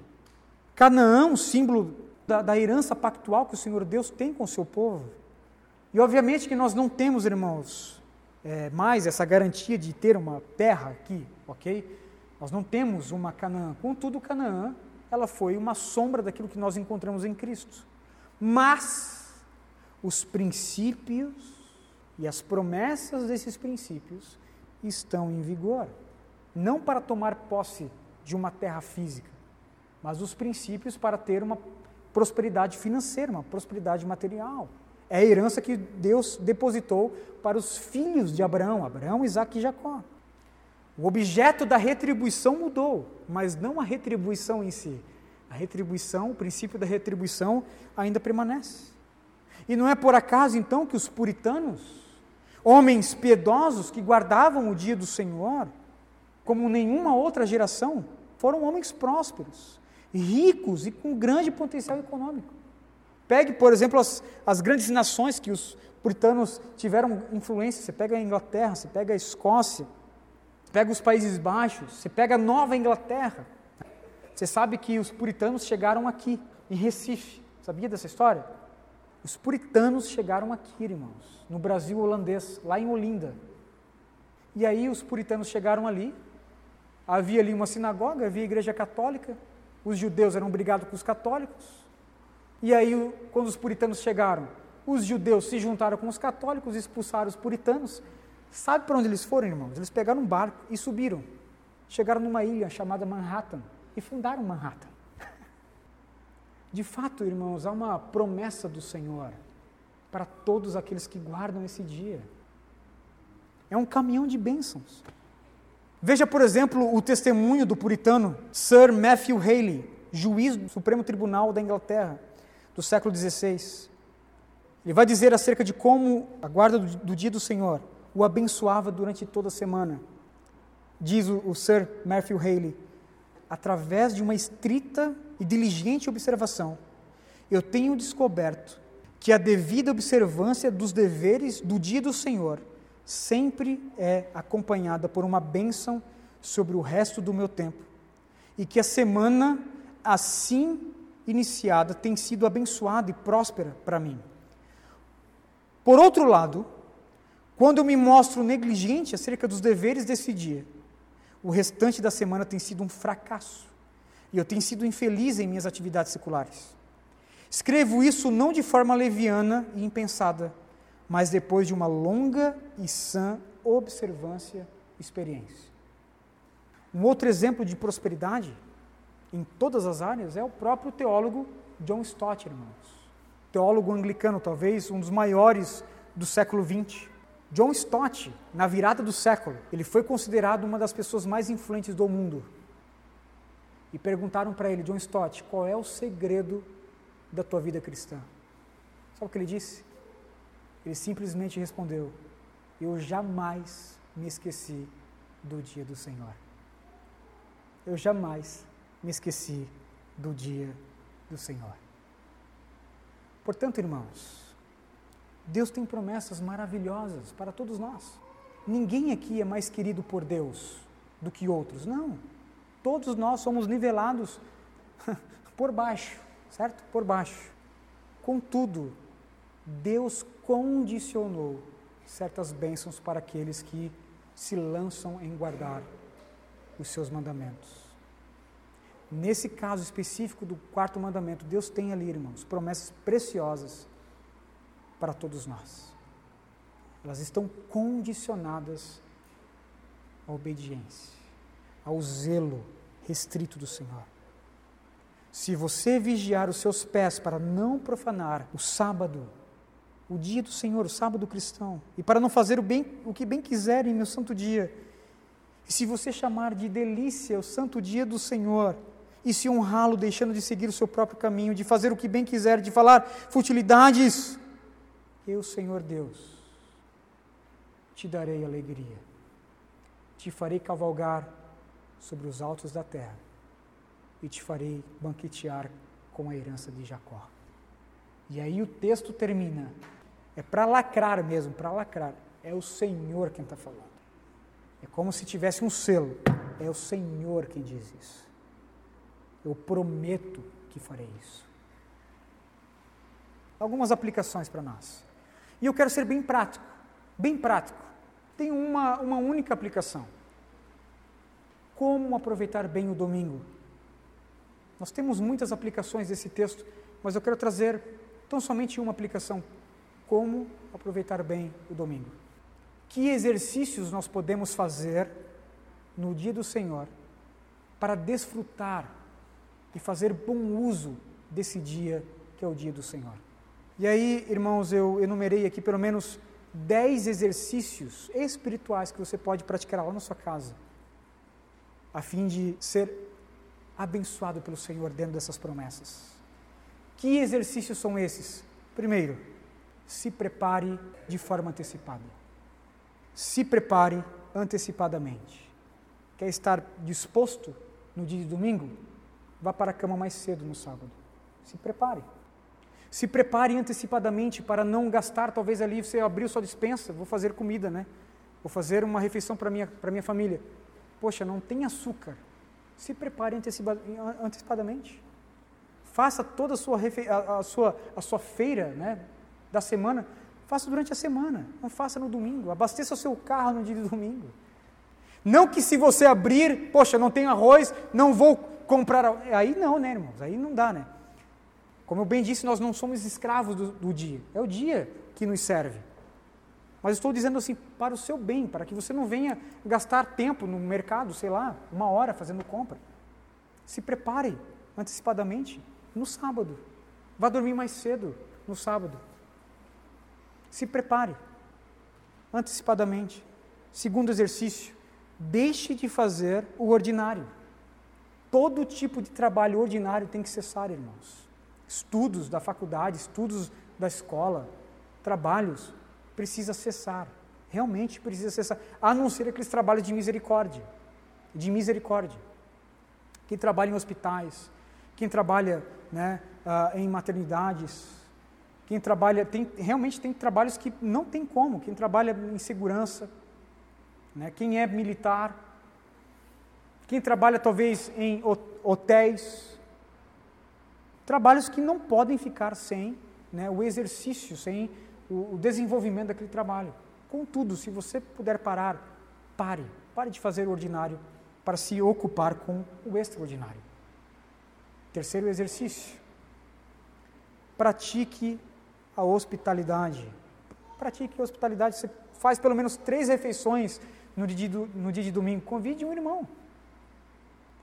Canaã, o símbolo da, da herança pactual que o Senhor Deus tem com o seu povo. E obviamente que nós não temos, irmãos, é, mais essa garantia de ter uma terra aqui, ok? Nós não temos uma Canaã. Contudo, Canaã, ela foi uma sombra daquilo que nós encontramos em Cristo. Mas os princípios e as promessas desses princípios estão em vigor. Não para tomar posse de uma terra física, mas os princípios para ter uma prosperidade financeira, uma prosperidade material. É a herança que Deus depositou para os filhos de Abraão, Abraão, Isaac e Jacó. O objeto da retribuição mudou, mas não a retribuição em si. A retribuição, o princípio da retribuição ainda permanece. E não é por acaso então que os puritanos, homens piedosos que guardavam o dia do Senhor, como nenhuma outra geração, foram homens prósperos, ricos e com grande potencial econômico. Pegue, por exemplo, as, as grandes nações que os puritanos tiveram influência. Você pega a Inglaterra, você pega a Escócia, pega os Países Baixos, você pega a Nova Inglaterra. Você sabe que os puritanos chegaram aqui, em Recife. Sabia dessa história? Os puritanos chegaram aqui, irmãos, no Brasil holandês, lá em Olinda. E aí os puritanos chegaram ali, havia ali uma sinagoga, havia igreja católica, os judeus eram brigados com os católicos, e aí, quando os puritanos chegaram, os judeus se juntaram com os católicos, expulsaram os puritanos. Sabe para onde eles foram, irmãos? Eles pegaram um barco e subiram. Chegaram numa ilha chamada Manhattan e fundaram Manhattan. De fato, irmãos, há uma promessa do Senhor para todos aqueles que guardam esse dia. É um caminhão de bênçãos. Veja, por exemplo, o testemunho do puritano Sir Matthew Haley, juiz do Supremo Tribunal da Inglaterra do século XVI. Ele vai dizer acerca de como a guarda do, dia do Senhor o abençoava durante toda a semana. Diz o, o Sir Matthew Haley, através de uma estrita e diligente observação, eu tenho descoberto que a devida observância dos deveres do dia do Senhor sempre é acompanhada por uma bênção sobre o resto do meu tempo, e que a semana assim iniciada tem sido abençoada e próspera para mim. Por outro lado, quando eu me mostro negligente acerca dos deveres desse dia, o restante da semana tem sido um fracasso e eu tenho sido infeliz em minhas atividades seculares. Escrevo isso não de forma leviana e impensada, mas depois de uma longa e sã observância e experiência. Um outro exemplo de prosperidade em todas as áreas é o próprio teólogo John Stott, irmãos. Teólogo anglicano, talvez um dos maiores do século XX. John Stott, na virada do século, ele foi considerado uma das pessoas mais influentes do mundo. E perguntaram para ele, John Stott, qual é o segredo da tua vida cristã? Sabe o que ele disse? Ele simplesmente respondeu: Eu jamais me esqueci do dia do Senhor. Eu jamais me esqueci do dia do Senhor. Portanto, irmãos, Deus tem promessas maravilhosas para todos nós. Ninguém aqui é mais querido por Deus do que outros, não. Todos nós somos nivelados [laughs] por baixo, certo? Por baixo. Contudo, Deus condicionou certas bênçãos para aqueles que se lançam em guardar os seus mandamentos. Nesse caso específico do quarto mandamento, Deus tem ali, irmãos, promessas preciosas para todos nós. Elas estão condicionadas à obediência, ao zelo restrito do Senhor. Se você vigiar os seus pés para não profanar o sábado, o dia do Senhor, o sábado cristão, e para não fazer o, bem, o que bem quiser em meu santo dia, e se você chamar de delícia o santo dia do Senhor, e se honrá-lo deixando de seguir o seu próprio caminho, de fazer o que bem quiser, de falar futilidades, eu, Senhor Deus, te darei alegria, te farei cavalgar sobre os altos da terra e te farei banquetear com a herança de Jacó. E aí o texto termina. É para lacrar mesmo, para lacrar. É o Senhor quem está falando. É como se tivesse um selo. É o Senhor quem diz isso. Eu prometo que farei isso. Algumas aplicações para nós. E eu quero ser bem prático. Bem prático. Tem uma, uma única aplicação. Como aproveitar bem o domingo? Nós temos muitas aplicações desse texto, mas eu quero trazer tão somente uma aplicação: como aproveitar bem o domingo. Que exercícios nós podemos fazer no dia do Senhor para desfrutar e fazer bom uso desse dia que é o dia do Senhor? E aí, irmãos, eu enumerei aqui pelo menos dez exercícios espirituais que você pode praticar lá na sua casa, a fim de ser abençoado pelo Senhor dentro dessas promessas. Que exercícios são esses? Primeiro, se prepare de forma antecipada. Se prepare antecipadamente. Quer estar disposto no dia de domingo? Vá para a cama mais cedo no sábado. Se prepare. Se prepare antecipadamente para não gastar, talvez ali você abriu sua dispensa, vou fazer comida, né? Vou fazer uma refeição para minha para minha família. Poxa, não tem açúcar. Se prepare antecipadamente. Faça toda a sua, a, a, sua, a sua feira né, da semana, faça durante a semana, não faça no domingo. Abasteça o seu carro no dia de domingo. Não que se você abrir, poxa, não tem arroz, não vou comprar. Aí não, né, irmãos? Aí não dá, né? Como eu bem disse, nós não somos escravos do, do dia. É o dia que nos serve. Mas estou dizendo assim, para o seu bem, para que você não venha gastar tempo no mercado, sei lá, uma hora fazendo compra. Se prepare antecipadamente no sábado. Vá dormir mais cedo no sábado. Se prepare antecipadamente. Segundo exercício, deixe de fazer o ordinário. Todo tipo de trabalho ordinário tem que cessar, irmãos. Estudos da faculdade, estudos da escola, trabalhos precisa cessar. Realmente precisa cessar. A não ser aqueles trabalhos de misericórdia. De misericórdia. Quem trabalha em hospitais, quem trabalha né, uh, em maternidades, quem trabalha. Tem, realmente tem trabalhos que não tem como. Quem trabalha em segurança, né, quem é militar, quem trabalha talvez em hotéis. Trabalhos que não podem ficar sem né, o exercício, sem o, desenvolvimento daquele trabalho. Contudo, se você puder parar, pare. Pare de fazer o ordinário para se ocupar com o extraordinário. Terceiro exercício. Pratique a hospitalidade. Pratique a hospitalidade. Você faz pelo menos três refeições no dia de, no dia de domingo. Convide um irmão.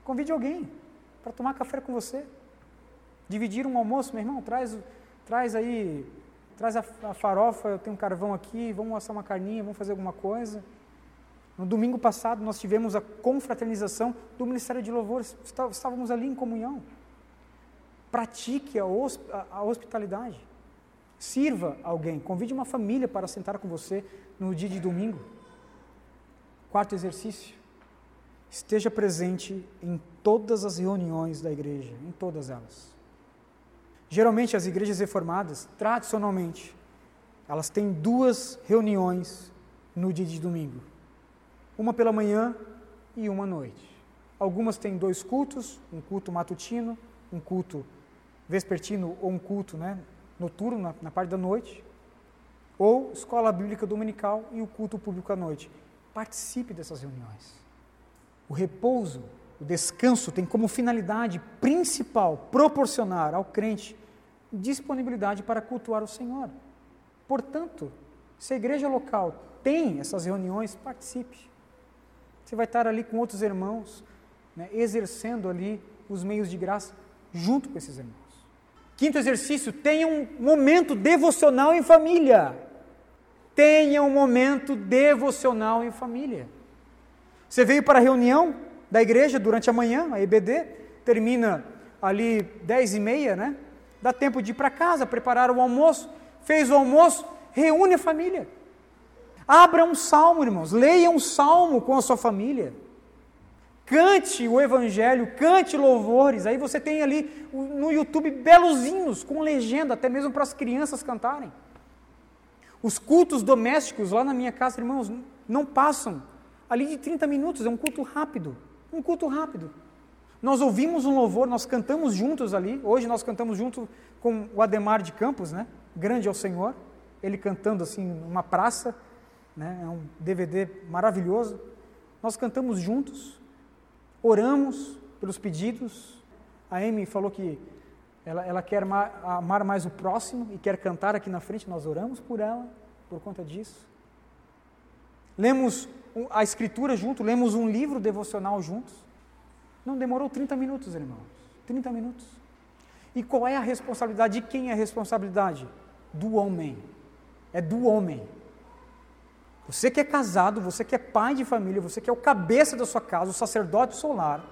Convide alguém para tomar café com você. Dividir um almoço, meu irmão, traz, traz aí traz a, a farofa, eu tenho um carvão aqui, vamos assar uma carninha, vamos fazer alguma coisa. No domingo passado nós tivemos a confraternização do Ministério de Louvor, estávamos ali em comunhão. Pratique a, a hospitalidade. Sirva alguém, convide uma família para sentar com você no dia de domingo. Quarto exercício. Esteja presente em todas as reuniões da igreja, em todas elas. Geralmente as igrejas reformadas, tradicionalmente, elas têm duas reuniões no dia de domingo. Uma pela manhã e uma à noite. Algumas têm dois cultos, um culto matutino, um culto vespertino ou um culto né, noturno na, na parte da noite, ou escola bíblica dominical e o culto público à noite. Participe dessas reuniões. O repouso, o descanso tem como finalidade principal proporcionar ao crente disponibilidade para cultuar o Senhor. Portanto, se a igreja local tem essas reuniões, participe. Você vai estar ali com outros irmãos, né, exercendo ali os meios de graça junto com esses irmãos. Quinto exercício, tenha um momento devocional em família. Tenha um momento devocional em família. Você veio para a reunião da igreja durante a manhã, a EBD, termina ali dez e meia, né? Dá tempo de ir para casa, preparar o almoço, fez o almoço, reúne a família. Abra um salmo, irmãos, leia um salmo com a sua família. Cante o evangelho, cante louvores. Aí você tem ali no YouTube belos hinos com legenda, até mesmo para as crianças cantarem. Os cultos domésticos lá na minha casa, irmãos, não passam ali de 30 minutos, é um culto rápido. Um culto rápido. Nós ouvimos um louvor, nós cantamos juntos ali. Hoje nós cantamos junto com o Ademar de Campos, né? Grande ao Senhor. Ele cantando assim numa praça, né? É um DVD maravilhoso. Nós cantamos juntos oramos pelos pedidos. A Amy falou que ela, ela quer amar, amar mais o próximo e quer cantar aqui na frente. Nós oramos por ela, por conta disso. Lemos a Escritura junto, lemos um livro devocional juntos. Não demorou 30 minutos, irmãos. 30 minutos. E qual é a responsabilidade? De quem é a responsabilidade? Do homem. É do homem. Você que é casado, você que é pai de família, você que é o cabeça da sua casa, o sacerdote solar,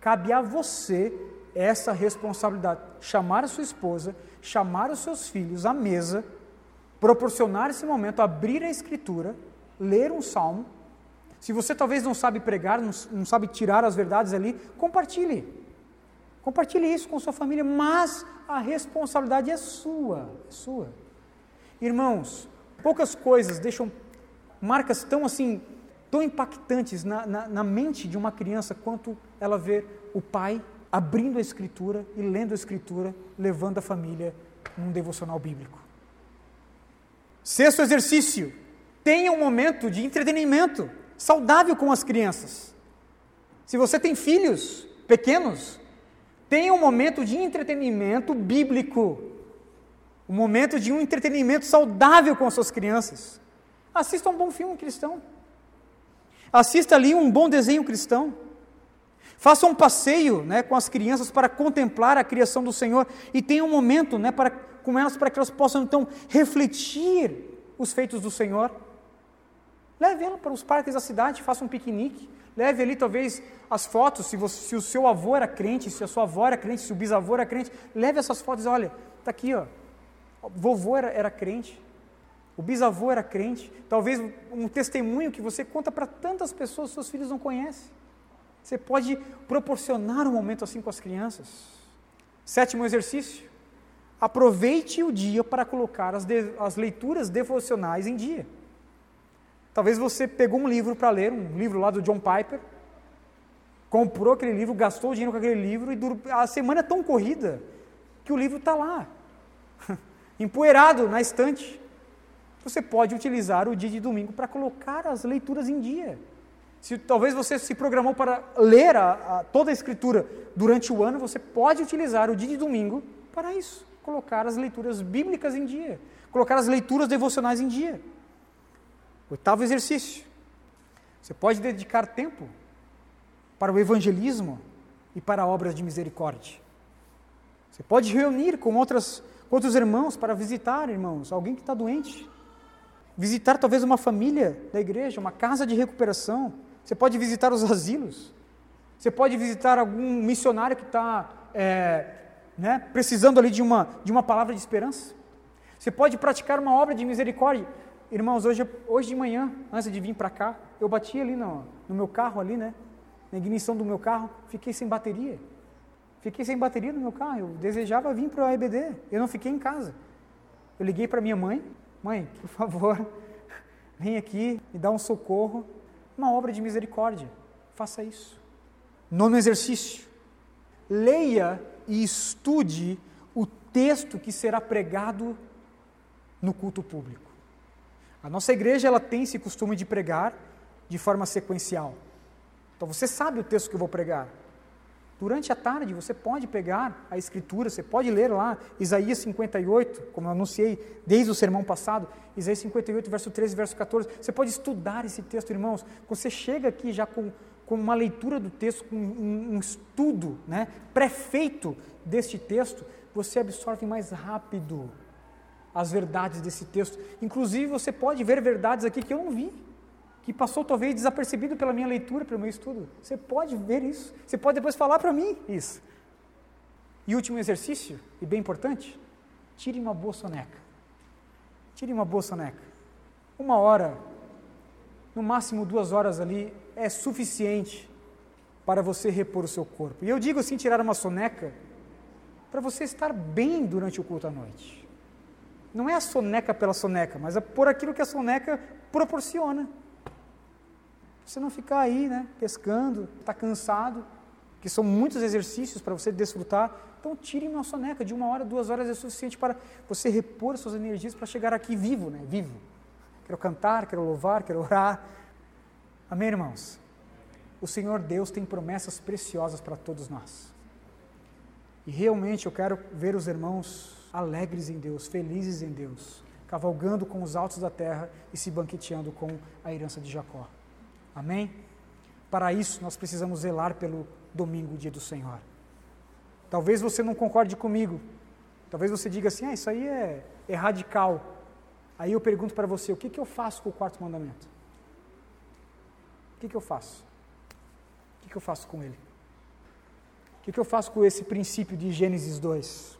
cabe a você essa responsabilidade. Chamar a sua esposa, chamar os seus filhos à mesa, proporcionar esse momento, abrir a escritura, ler um salmo. Se você talvez não sabe pregar, não, não sabe tirar as verdades ali, compartilhe. Compartilhe isso com sua família, mas a responsabilidade é sua, é sua. Irmãos, poucas coisas deixam marcas tão assim, tão impactantes na, na, na mente de uma criança quanto ela ver o pai abrindo a escritura e lendo a escritura, levando a família num devocional bíblico. Sexto exercício: tenha um momento de entretenimento saudável com as crianças. Se você tem filhos pequenos, tenha um momento de entretenimento bíblico, um momento de um entretenimento saudável com as suas crianças. Assista um bom filme cristão. Assista ali um bom desenho cristão. Faça um passeio né, com as crianças para contemplar a criação do Senhor e tenha um momento né, para, com elas para que elas possam então refletir os feitos do Senhor. Leve ela para os parques da cidade, faça um piquenique. Leve ali talvez as fotos, se, você, se o seu avô era crente, se a sua avó era crente, se o bisavô era crente. Leve essas fotos olha, está aqui, ó. O vovô era, era crente. O bisavô era crente. Talvez um testemunho que você conta para tantas pessoas, seus filhos não conhecem. Você pode proporcionar um momento assim com as crianças. Sétimo exercício. Aproveite o dia para colocar as, de, as leituras devocionais em dia. Talvez você pegou um livro para ler, um livro lá do John Piper, comprou aquele livro, gastou dinheiro com aquele livro e a semana é tão corrida que o livro está lá, [laughs] empoeirado na estante. Você pode utilizar o dia de domingo para colocar as leituras em dia. Se talvez você se programou para ler a, a, toda a escritura durante o ano, você pode utilizar o dia de domingo para isso, colocar as leituras bíblicas em dia, colocar as leituras devocionais em dia. Oitavo exercício. Você pode dedicar tempo para o evangelismo e para obras de misericórdia. Você pode reunir com, outras, com outros irmãos para visitar, irmãos, alguém que está doente, visitar talvez uma família da igreja, uma casa de recuperação. Você pode visitar os asilos. Você pode visitar algum missionário que está é, né, precisando ali de uma, de uma palavra de esperança. Você pode praticar uma obra de misericórdia. Irmãos, hoje, hoje de manhã, antes de vir para cá, eu bati ali no, no meu carro, ali, né? Na ignição do meu carro, fiquei sem bateria. Fiquei sem bateria no meu carro. Eu desejava vir para o EBD. Eu não fiquei em casa. Eu liguei para minha mãe, Mãe, por favor, [laughs] vem aqui e dá um socorro, uma obra de misericórdia. Faça isso. Nono exercício. Leia e estude o texto que será pregado no culto público. A nossa igreja ela tem esse costume de pregar de forma sequencial. Então você sabe o texto que eu vou pregar. Durante a tarde você pode pegar a escritura, você pode ler lá Isaías 58, como eu anunciei desde o sermão passado, Isaías 58, verso 13 verso 14. Você pode estudar esse texto, irmãos. Você chega aqui já com, com uma leitura do texto, com um, um estudo né, pré-feito deste texto, você absorve mais rápido as verdades desse texto. Inclusive, você pode ver verdades aqui que eu não vi que passou talvez desapercebido pela minha leitura, pelo meu estudo. Você pode ver isso. Você pode depois falar para mim isso. E último exercício, e bem importante, tire uma boa soneca. Tire uma boa soneca. Uma hora, no máximo duas horas ali, é suficiente para você repor o seu corpo. E eu digo assim, tirar uma soneca, para você estar bem durante o culto à noite. Não é a soneca pela soneca, mas é por aquilo que a soneca proporciona. Você não ficar aí, né, pescando, está cansado, que são muitos exercícios para você desfrutar. Então, tire uma soneca de uma hora, duas horas é suficiente para você repor suas energias para chegar aqui vivo, né, vivo. Quero cantar, quero louvar, quero orar. Amém, irmãos? O Senhor Deus tem promessas preciosas para todos nós. E realmente eu quero ver os irmãos alegres em Deus, felizes em Deus, cavalgando com os altos da terra e se banqueteando com a herança de Jacó. Amém? Para isso, nós precisamos zelar pelo domingo, dia do Senhor. Talvez você não concorde comigo. Talvez você diga assim: ah, isso aí é, é radical. Aí eu pergunto para você: o que, que eu faço com o quarto mandamento? O que, que eu faço? O que, que eu faço com ele? O que, que eu faço com esse princípio de Gênesis 2?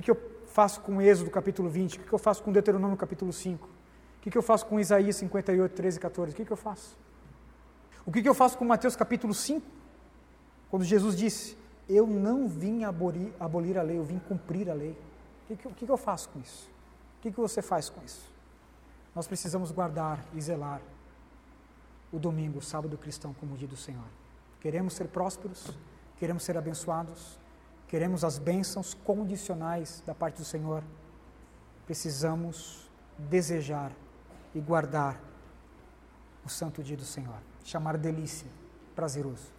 Que, que eu faço com Êxodo capítulo 20? O que, que eu faço com Deuteronômio capítulo 5? O que, que eu faço com Isaías 58, 13 e 14? O que, que eu faço? O que, que eu faço com Mateus capítulo 5? Quando Jesus disse: Eu não vim abolir, abolir a lei, eu vim cumprir a lei. O que, que, que eu faço com isso? O que, que você faz com isso? Nós precisamos guardar e zelar o domingo, o sábado cristão, como dia do Senhor. Queremos ser prósperos, queremos ser abençoados, queremos as bênçãos condicionais da parte do Senhor. Precisamos desejar e guardar o santo dia do Senhor, chamar delícia, prazeroso.